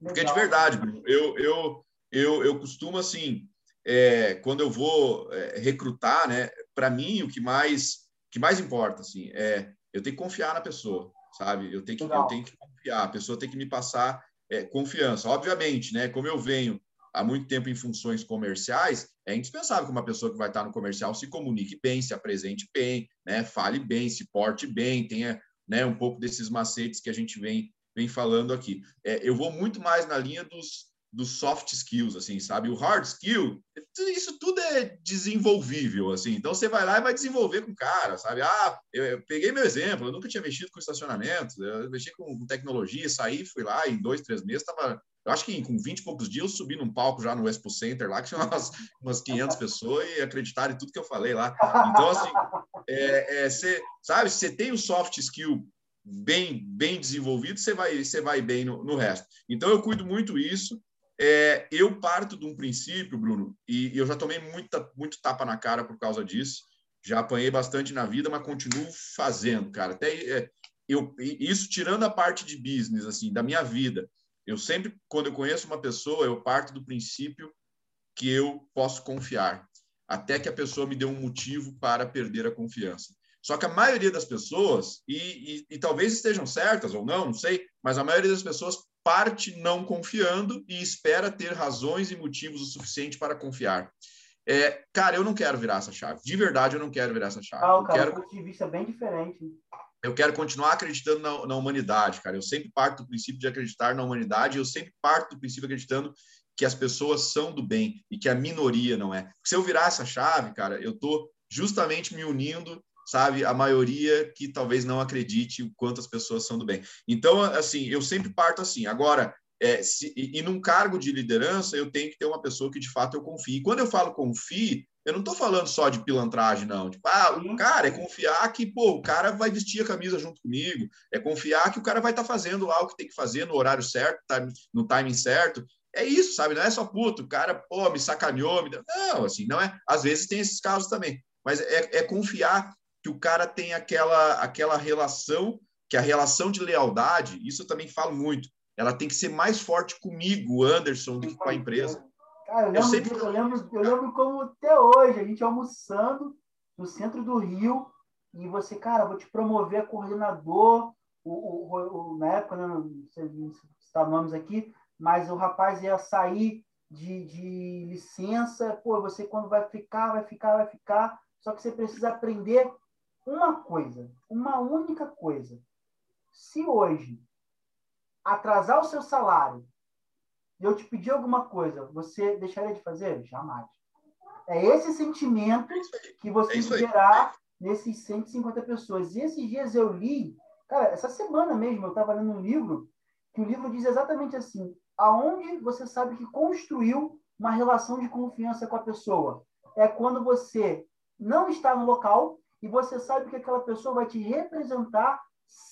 B: Porque Legal. de verdade, Bruno, eu, eu, eu, eu costumo, assim, é, quando eu vou é, recrutar, né, para mim, o que mais, que mais importa, assim, é eu tenho que confiar na pessoa, sabe? Eu tenho que, eu tenho que confiar, a pessoa tem que me passar é, confiança. Obviamente, né? Como eu venho há muito tempo em funções comerciais, é indispensável que uma pessoa que vai estar no comercial se comunique bem, se apresente bem, né? Fale bem, se porte bem, tenha né, um pouco desses macetes que a gente vem, vem falando aqui. É, eu vou muito mais na linha dos, dos soft skills, assim, sabe? O hard skill, isso tudo é desenvolvível, assim. Então você vai lá e vai desenvolver com o cara, sabe? Ah, eu, eu, peguei meu exemplo, eu nunca tinha mexido com estacionamento, eu mexi com, tecnologia, saí, fui lá, em dois, três meses, estava eu acho que com 20 e poucos dias eu subi num palco já no Expo Center lá, que tinha umas, umas 500 pessoas e acreditaram em tudo que eu falei lá. Então, assim, é, é, cê, sabe, você tem o soft skill bem bem desenvolvido, você vai vai bem no, no resto. Então eu cuido muito isso. É, eu parto de um princípio, Bruno, e, eu já tomei muita, muito tapa na cara por causa disso. Já apanhei bastante na vida, mas continuo fazendo, cara. Até é, eu, isso tirando a parte de business, assim, da minha vida. Eu sempre, quando eu conheço uma pessoa, eu parto do princípio que eu posso confiar, até que a pessoa me dê um motivo para perder a confiança. Só que a maioria das pessoas, e, e, e, talvez estejam certas ou não, não sei, mas a maioria das pessoas parte não confiando e espera ter razões e motivos o suficiente para confiar. É, cara, eu não quero virar essa chave. De verdade, eu não quero virar essa chave.
A: Ah, cara,
B: quero...
A: um ponto de vista bem diferente.
B: Eu quero continuar acreditando na, na, humanidade, cara. Eu sempre parto do princípio de acreditar na humanidade. Eu sempre parto do princípio acreditando que as pessoas são do bem e que a minoria não é. Porque se eu virar essa chave, cara, eu tô justamente me unindo sabe? A maioria que talvez não acredite o quanto as pessoas são do bem. Então, assim, eu sempre parto assim. Agora, é, se, e, e num cargo de liderança, eu tenho que ter uma pessoa que de fato eu confie. E quando eu falo confie, eu não estou falando só de pilantragem, não. Tipo, ah, o cara, é confiar que, pô, o cara vai vestir a camisa junto comigo, é confiar que o cara vai estar tá fazendo lá o que tem que fazer no horário certo, no timing certo. É isso, sabe? Não é só puto, o cara, pô, me sacaneou, me... não, assim, não é. Às vezes tem esses casos também, mas é, é confiar que o cara tem aquela, aquela relação, que a relação de lealdade, isso eu também falo muito, ela tem que ser mais forte comigo, Anderson, do que com a empresa.
A: Eu lembro, eu, sempre... eu, lembro, eu lembro como até hoje, a gente almoçando no centro do Rio, e você, cara, vou te promover a coordenador, o, o, o, na época, né, não sei citar nomes aqui, mas o rapaz ia sair de, de licença, pô, você quando vai ficar, vai ficar, vai ficar, só que você precisa aprender uma coisa, uma única coisa. Se hoje atrasar o seu salário e eu te pedir alguma coisa, você deixaria de fazer? Jamais. É esse sentimento é que você é gerar nesses 150 pessoas. E esses dias eu li, cara, essa semana mesmo eu estava lendo um livro que o livro diz exatamente assim: aonde você sabe que construiu uma relação de confiança com a pessoa? É quando você não está no local, e você sabe que aquela pessoa vai te representar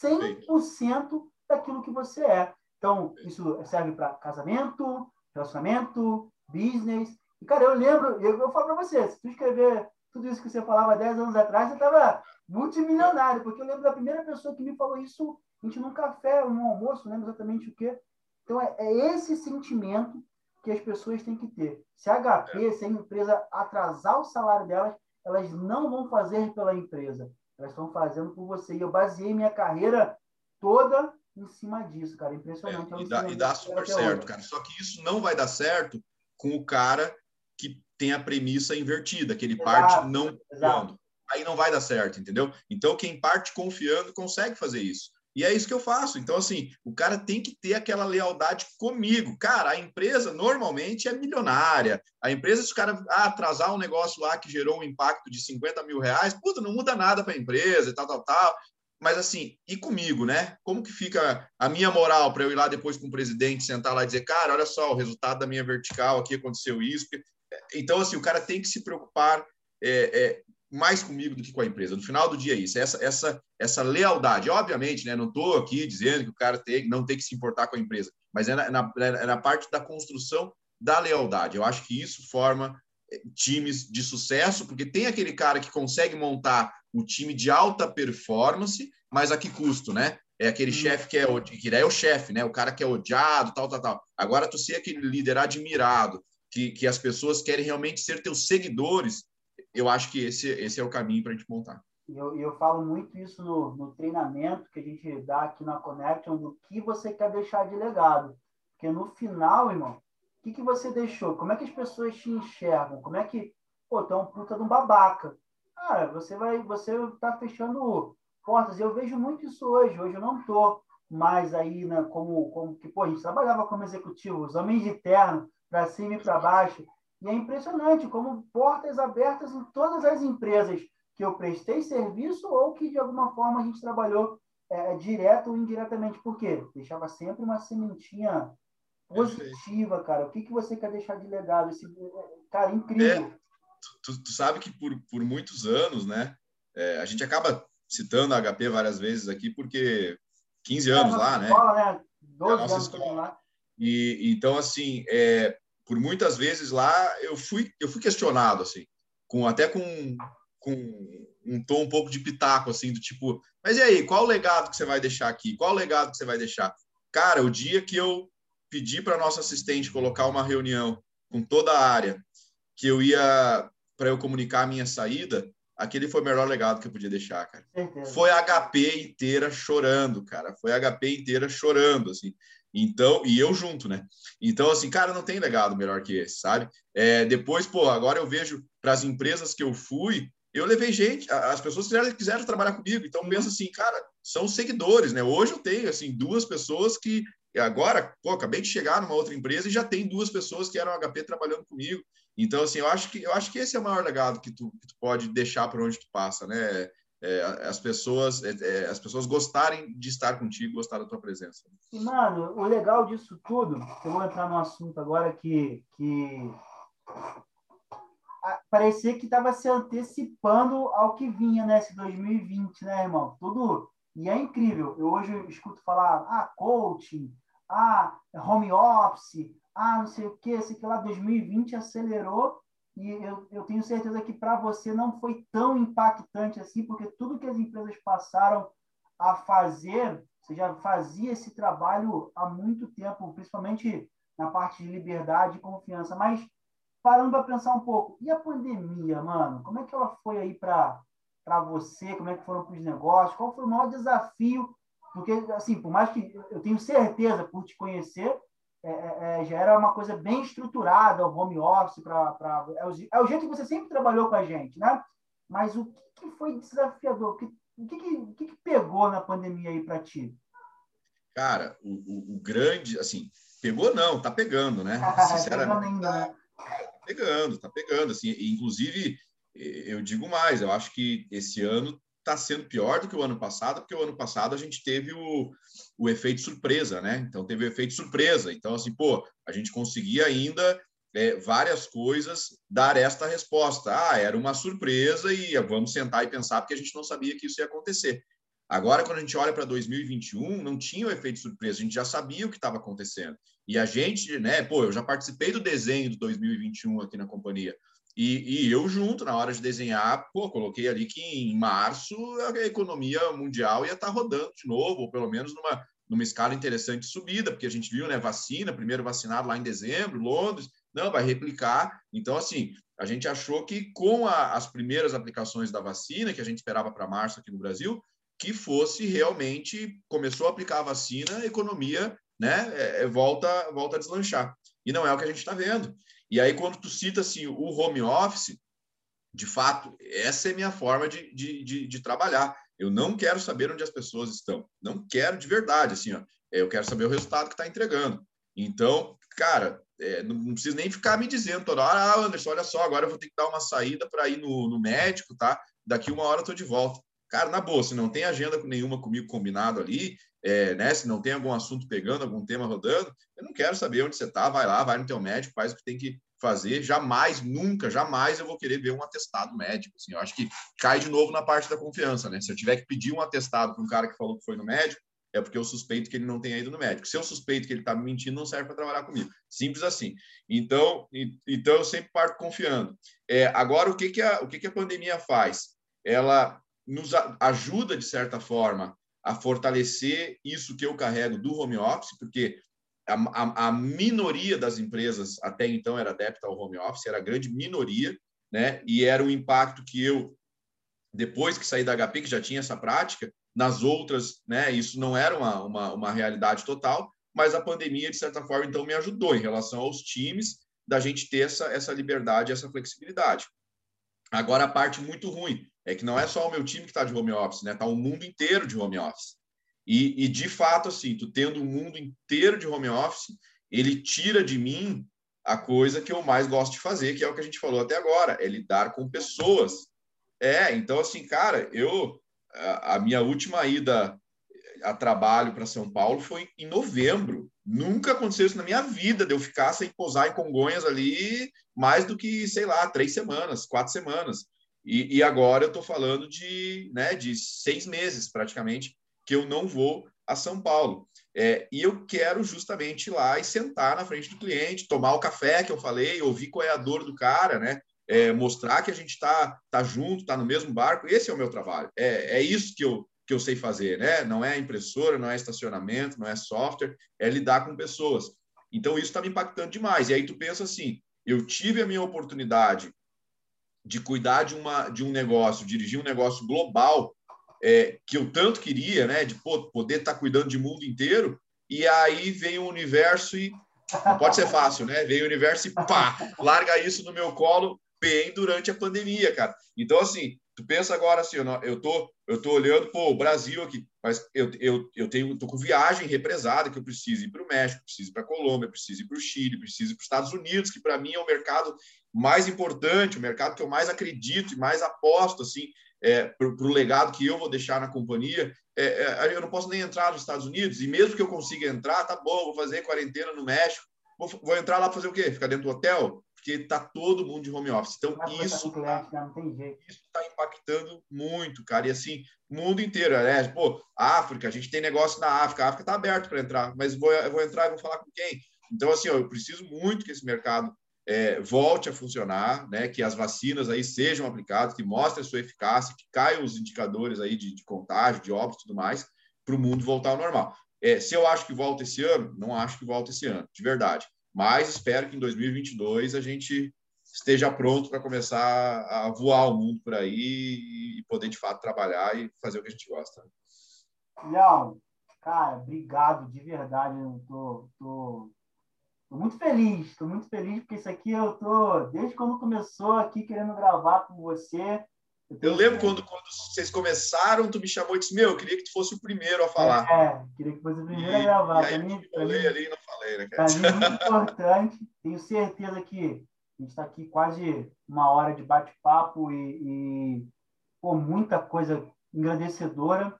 A: 100% daquilo que você é. Então, isso serve para casamento, relacionamento, business. E, cara, eu lembro, eu, eu falo para você, se tu escrever tudo isso que você falava 10 anos atrás, você estava multimilionário, porque eu lembro da primeira pessoa que me falou isso, a gente num café, num almoço, não lembro exatamente o quê. Então, é, é esse sentimento que as pessoas têm que ter. Se a HP, se a empresa atrasar o salário delas, elas não vão fazer pela empresa, elas estão fazendo por você. E eu baseei minha carreira toda em cima disso, cara. Impressionante.
B: É, e, dá, e dá super certo, cara. Só que isso não vai dar certo com o cara que tem a premissa invertida, que ele exato, parte não confiando. Aí não vai dar certo, entendeu? Então, quem parte confiando consegue fazer isso. E é isso que eu faço. Então, assim, o cara tem que ter aquela lealdade comigo. Cara, a empresa normalmente é milionária. A empresa, se o cara ah, atrasar um negócio lá que gerou um impacto de 50 mil reais, puta, não muda nada para a empresa e tal, tal, tal. Mas, assim, e comigo, né? Como que fica a minha moral para eu ir lá depois com o presidente, sentar lá e dizer, cara, olha só, o resultado da minha vertical aqui aconteceu isso. Então, assim, o cara tem que se preocupar é, é, mais comigo do que com a empresa. No final do dia é isso, essa, essa, essa lealdade. Obviamente, né, não estou aqui dizendo que o cara tem, não tem que se importar com a empresa, mas é na, na, é na parte da construção da lealdade. Eu acho que isso forma eh, times de sucesso, porque tem aquele cara que consegue montar o time de alta performance, mas a que custo, né? É aquele hum. chefe que é, que é o chefe, né? O cara que é odiado, tal, tal, tal. Agora, tu ser aquele líder admirado, que, que as pessoas querem realmente ser teus seguidores, eu acho que esse, esse é o caminho para a gente montar.
A: E eu, eu falo muito isso no, no treinamento que a gente dá aqui na Connection, do que você quer deixar de legado. Porque no final, irmão, o que, que você deixou? Como é que as pessoas te enxergam? Como é que, pô, tu é um puta de um babaca. Cara, você vai, você tá fechando portas. Eu vejo muito isso hoje. Hoje eu não tô mais aí, né, como, como que, pô, a gente trabalhava como executivo, os homens de terno, para cima e para baixo. E é impressionante como portas abertas em todas as empresas que eu prestei serviço ou que de alguma forma a gente trabalhou é, direto ou indiretamente. Por quê? Deixava sempre uma sementinha positiva, cara. O que, que você quer deixar de legado? Esse, cara, incrível. É,
B: tu, tu, sabe que por, por muitos anos, né? É, a gente acaba citando a HP várias vezes aqui, porque 15 anos
A: é,
B: lá, né?
A: Escola, né? 12
B: é
A: anos
B: escola.
A: lá.
B: E então assim, é, por muitas vezes lá eu fui eu fui questionado assim, com até com com um tom um pouco de pitaco assim do tipo, mas e aí, qual o legado que você vai deixar aqui? Qual o legado que você vai deixar? Cara, o dia que eu pedi para nossa assistente colocar uma reunião com toda a área, que eu ia para eu comunicar a minha saída, aquele foi o melhor legado que eu podia deixar, cara. Foi a HP inteira chorando, cara. Foi a HP inteira chorando, assim. Então, e eu junto, né? Então, assim, cara, não tem legado melhor que esse, sabe? É, depois, pô, agora eu vejo para as empresas que eu fui, eu levei gente, as pessoas quiseram, quiseram trabalhar comigo. Então, pensa assim, cara, são seguidores, né? Hoje eu tenho, assim, duas pessoas que agora, pô, acabei de chegar numa outra empresa e já tem duas pessoas que eram HP trabalhando comigo. Então, assim, eu acho que eu acho que esse é o maior legado que tu, que tu pode deixar por onde tu passa, né? É, as pessoas é, é, as pessoas gostarem de estar contigo, gostar da tua presença.
A: E, mano, o legal disso tudo, eu vou entrar num assunto agora que, que parecia que estava se antecipando ao que vinha nesse 2020, né, irmão? Tudo. E é incrível. Eu hoje escuto falar, ah, coaching, ah, home office, ah, não sei o que, sei que lá, 2020 acelerou e eu, eu tenho certeza que para você não foi tão impactante assim, porque tudo que as empresas passaram a fazer, você já fazia esse trabalho há muito tempo, principalmente na parte de liberdade e confiança. Mas parando para pensar um pouco, e a pandemia, mano? Como é que ela foi aí para você? Como é que foram para os negócios? Qual foi o maior desafio? Porque, assim, por mais que eu tenho certeza, por te conhecer, é, é, é, já era uma coisa bem estruturada, o home office, pra, pra, é, o, é o jeito que você sempre trabalhou com a gente, né? Mas o que, que foi desafiador? O que, o que, que, que, que pegou na pandemia aí para ti?
B: Cara, o, o, o, grande, assim, pegou não, tá pegando, né?
A: Sinceramente. ainda, né?
B: Tá pegando, tá pegando, assim, inclusive, eu digo mais, eu acho que esse ano está sendo pior do que o ano passado, porque o ano passado a gente teve o, o efeito surpresa, né? Então teve o efeito surpresa. Então, assim, pô, a gente conseguia ainda é, várias coisas dar esta resposta. Ah, era uma surpresa e vamos sentar e pensar, porque a gente não sabia que isso ia acontecer. Agora, quando a gente olha para 2021, não tinha o efeito surpresa, a gente já sabia o que estava acontecendo. E a gente, né, pô, eu já participei do desenho de 2021 aqui na companhia. E, e, eu junto, na hora de desenhar, pô, coloquei ali que em março a economia mundial ia estar tá rodando de novo, ou pelo menos numa, numa escala interessante de subida, porque a gente viu, né, vacina, primeiro vacinado lá em dezembro, Londres, não, vai replicar. Então, assim, a gente achou que com a, as primeiras aplicações da vacina, que a gente esperava para março aqui no Brasil, que fosse realmente, começou a aplicar a vacina, a economia né, é, é volta, volta a deslanchar. E não é o que a gente está vendo. E aí, quando tu cita assim, o home office, de fato, essa é minha forma de, de, de, de, trabalhar. Eu não quero saber onde as pessoas estão. Não quero de verdade, assim, ó. Eu quero saber o resultado que está entregando. Então, cara, é, não, não precisa nem ficar me dizendo toda hora, ah, Anderson, olha só, agora eu vou ter que dar uma saída para ir no, no médico, tá? Daqui uma hora eu tô de volta. Cara, na boa, se não tem agenda nenhuma comigo combinado ali, é, né? Se não tem algum assunto pegando, algum tema rodando, eu não quero saber onde você está, vai lá, vai no teu médico, faz o que tem que fazer. Jamais, nunca, jamais eu vou querer ver um atestado médico. Assim, eu acho que cai de novo na parte da confiança, né? Se eu tiver que pedir um atestado para um cara que falou que foi no médico, é porque eu suspeito que ele não tenha ido no médico. Se eu suspeito que ele está me mentindo, não serve para trabalhar comigo. Simples assim. Então, então eu sempre parto confiando. É, agora, o que, que, a, o que, que a pandemia faz? Ela nos ajuda, de certa forma, a fortalecer isso que eu carrego do home office, porque a, a, a, minoria das empresas até então era adepta ao home office, era a grande minoria, né? E era um impacto que eu, depois que saí da HP, que já tinha essa prática, nas outras, né? Isso não era uma, uma, uma realidade total, mas a pandemia, de certa forma, então me ajudou em relação aos times da gente ter essa, essa liberdade, essa flexibilidade. Agora, a parte muito ruim, é que não é só o meu time que está de home office, né? Está o mundo inteiro de home office. E, e, de fato, assim, tu tendo um mundo inteiro de home office, ele tira de mim a coisa que eu mais gosto de fazer, que é o que a gente falou até agora, é lidar com pessoas. É, então, assim, cara, eu a, a minha última ida a trabalho para São Paulo foi em novembro. Nunca aconteceu isso na minha vida, de eu ficar sem posar em Congonhas ali mais do que, sei lá, três semanas, quatro semanas. E, e agora eu estou falando de, né, de seis meses, praticamente, que eu não vou a São Paulo. É, e eu quero justamente ir lá e sentar na frente do cliente, tomar o café que eu falei, ouvir qual é a dor do cara, né? É, mostrar que a gente está tá junto, está no mesmo barco. Esse é o meu trabalho. É, é isso que eu, que eu sei fazer, né? Não é impressora, não é estacionamento, não é software, é lidar com pessoas. Então, isso está me impactando demais. E aí tu pensa assim, eu tive a minha oportunidade de cuidar de, uma, de um negócio, dirigir um negócio global, é, que eu tanto queria, né? De pô, poder estar tá cuidando de mundo inteiro, e aí vem o universo e não pode ser fácil, né? Vem o universo e pá, larga isso no meu colo bem durante a pandemia, cara. Então, assim, tu pensa agora assim, eu tô, eu tô olhando, pô, o Brasil aqui, mas eu, eu, eu tenho, tô com viagem represada que eu preciso ir para o México, preciso ir para a Colômbia, preciso ir para o Chile, preciso ir para os Estados Unidos, que para mim é o mercado mais importante, o mercado que eu mais acredito e mais aposto, assim, é, para o legado que eu vou deixar na companhia. É, é, eu não posso nem entrar nos Estados Unidos, e mesmo que eu consiga entrar, tá bom, vou fazer quarentena no México, vou, vou entrar lá fazer o quê? Ficar dentro do hotel? porque está todo mundo de home office. Então, isso está né? tá impactando muito, cara. E assim, o mundo inteiro, né? Pô, África, a gente tem negócio na África, a África está aberto para entrar, mas vou, eu vou entrar e vou falar com quem? Então, assim, ó, eu preciso muito que esse mercado é, volte a funcionar, né? Que as vacinas aí sejam aplicadas, que mostrem a sua eficácia, que caiam os indicadores aí de, de contágio, de óbito e tudo mais, para o mundo voltar ao normal. É, se eu acho que volta esse ano, não acho que volta esse ano, de verdade mas espero que em 2022 a gente esteja pronto para começar a voar o mundo por aí e poder de fato trabalhar e fazer o que a gente gosta.
A: Leão, cara, obrigado de verdade. Eu tô, tô, tô muito feliz, estou muito feliz porque isso aqui eu tô desde quando começou aqui querendo gravar com você.
B: Eu lembro quando, quando vocês começaram, tu me chamou e disse, meu, eu queria que tu fosse o primeiro a falar.
A: É, queria que fosse o primeiro a gravar.
B: E aí, mim, eu falei ali e não falei, né,
A: cara? Para mim é muito importante. Tenho certeza que a gente está aqui quase uma hora de bate-papo e, e pô, muita coisa engrandecedora.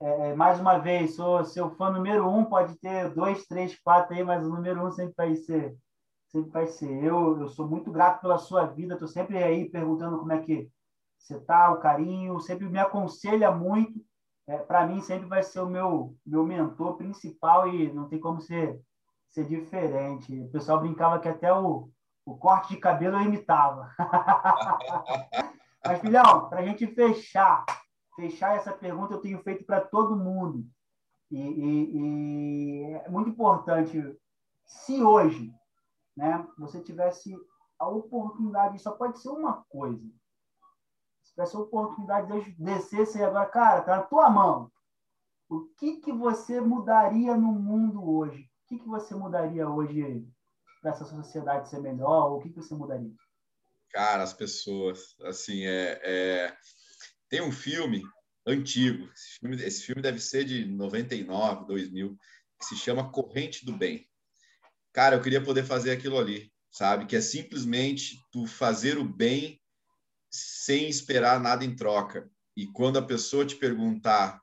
A: É, é, mais uma vez, sou seu fã número um, pode ter dois, três, quatro aí, mas o número um sempre vai ser, sempre vai ser eu. Eu sou muito grato pela sua vida, estou sempre aí perguntando como é que você tá, o carinho, sempre me aconselha muito. É, Para mim, sempre vai ser o meu, meu mentor principal e não tem como ser, ser diferente. O pessoal brincava que até o, o corte de cabelo eu imitava. Mas, filhão, para a gente fechar, fechar essa pergunta, eu tenho feito para todo mundo. E, e, e, é muito importante. Se hoje né, você tivesse a oportunidade, só pode ser uma coisa, essa oportunidade de descer e agora, cara, tá na tua mão. O que que você mudaria no mundo hoje? O que que você mudaria hoje para essa sociedade ser melhor? O que que você mudaria?
B: Cara, as pessoas, assim, é, é... tem um filme antigo, esse filme, esse filme deve ser de 99, 2000, que se chama Corrente do Bem. Cara, eu queria poder fazer aquilo ali, sabe? Que é simplesmente tu fazer o bem sem esperar nada em troca. E quando a pessoa te perguntar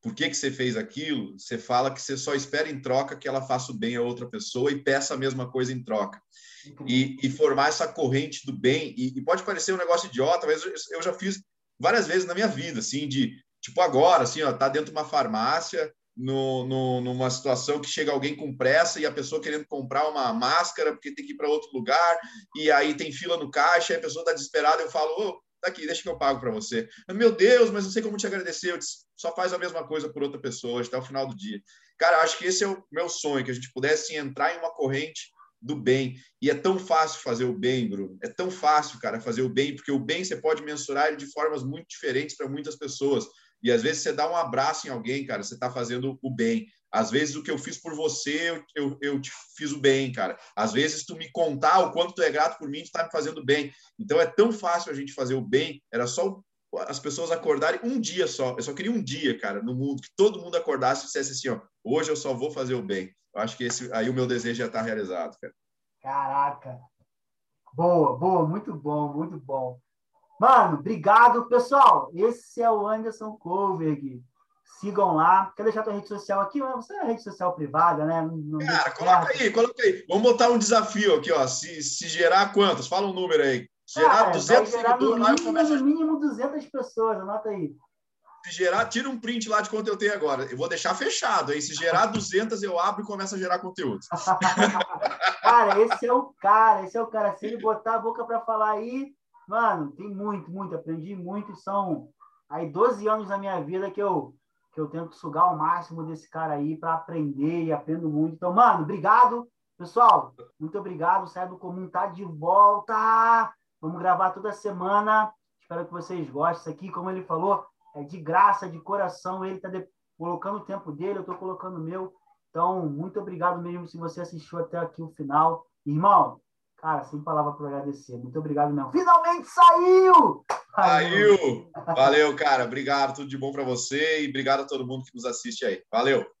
B: por que, que você fez aquilo, você fala que você só espera em troca que ela faça o bem a outra pessoa e peça a mesma coisa em troca. E, e formar essa corrente do bem. E, e, pode parecer um negócio idiota, mas eu, eu, já fiz várias vezes na minha vida, assim, de tipo agora, assim, ó, tá dentro de uma farmácia, no, no, numa situação que chega alguém com pressa e a pessoa querendo comprar uma máscara porque tem que ir para outro lugar, e aí tem fila no caixa, a pessoa está desesperada, eu falo, oh, daqui, deixa que eu pago para você. Meu Deus, mas não sei como te agradecer. Eu disse, só faz a mesma coisa por outra pessoa até o final do dia. Cara, acho que esse é o meu sonho, que a gente pudesse entrar em uma corrente do bem. E é tão fácil fazer o bem, Bruno. É tão fácil, cara, fazer o bem, porque o bem você pode mensurar ele de formas muito diferentes para muitas pessoas. E às vezes você dá um abraço em alguém, cara, você está fazendo o bem. Às vezes o que eu fiz por você, eu, eu, eu, te fiz o bem, cara. Às vezes tu me contar o quanto tu é grato por mim, tu está me fazendo bem. Então é tão fácil a gente fazer o bem. Era só as pessoas acordarem um dia só. Eu só queria um dia, cara, no mundo, que todo mundo acordasse e dissesse assim, ó, hoje eu só vou fazer o bem. Eu acho que esse aí o meu desejo já está realizado, cara.
A: Caraca. Boa, boa, muito bom, muito bom. Mano, obrigado, pessoal. Esse é o Anderson Koberg. Sigam lá. Quer deixar tua rede social aqui? Você é rede social privada, né?
B: Não Cara, coloca aí, coloca aí. Vamos botar um desafio aqui, ó. Se, se gerar quantos? Fala um número aí. Gerar 200
A: seguidores lá, eu começo. No mínimo 200 pessoas, anota aí.
B: Se gerar, tira um print lá de quanto eu tenho agora. Eu vou deixar fechado, hein? Se gerar 200, eu abro e começo a gerar conteúdo.
A: cara, esse é o cara, esse é o cara. Se ele botar a boca para falar aí, mano, tem muito, muito. Aprendi muito. São aí 12 anos da minha vida que eu que eu tento sugar o máximo desse cara aí para aprender e aprendo muito. Então, mano, obrigado. Pessoal, muito obrigado. Sai do comum tá de volta. Vamos gravar toda semana. Espero que vocês gostem. Isso aqui, como ele falou, é de graça, de coração. Ele está colocando o tempo dele, eu estou colocando o meu. Então, muito obrigado mesmo se você assistiu até aqui o final. Irmão, cara, sem palavra para agradecer. Muito obrigado mesmo. Finalmente saiu!
B: Saiu! Valeu, cara. Obrigado. Tudo de bom para você e obrigado a todo mundo que nos assiste aí. Valeu!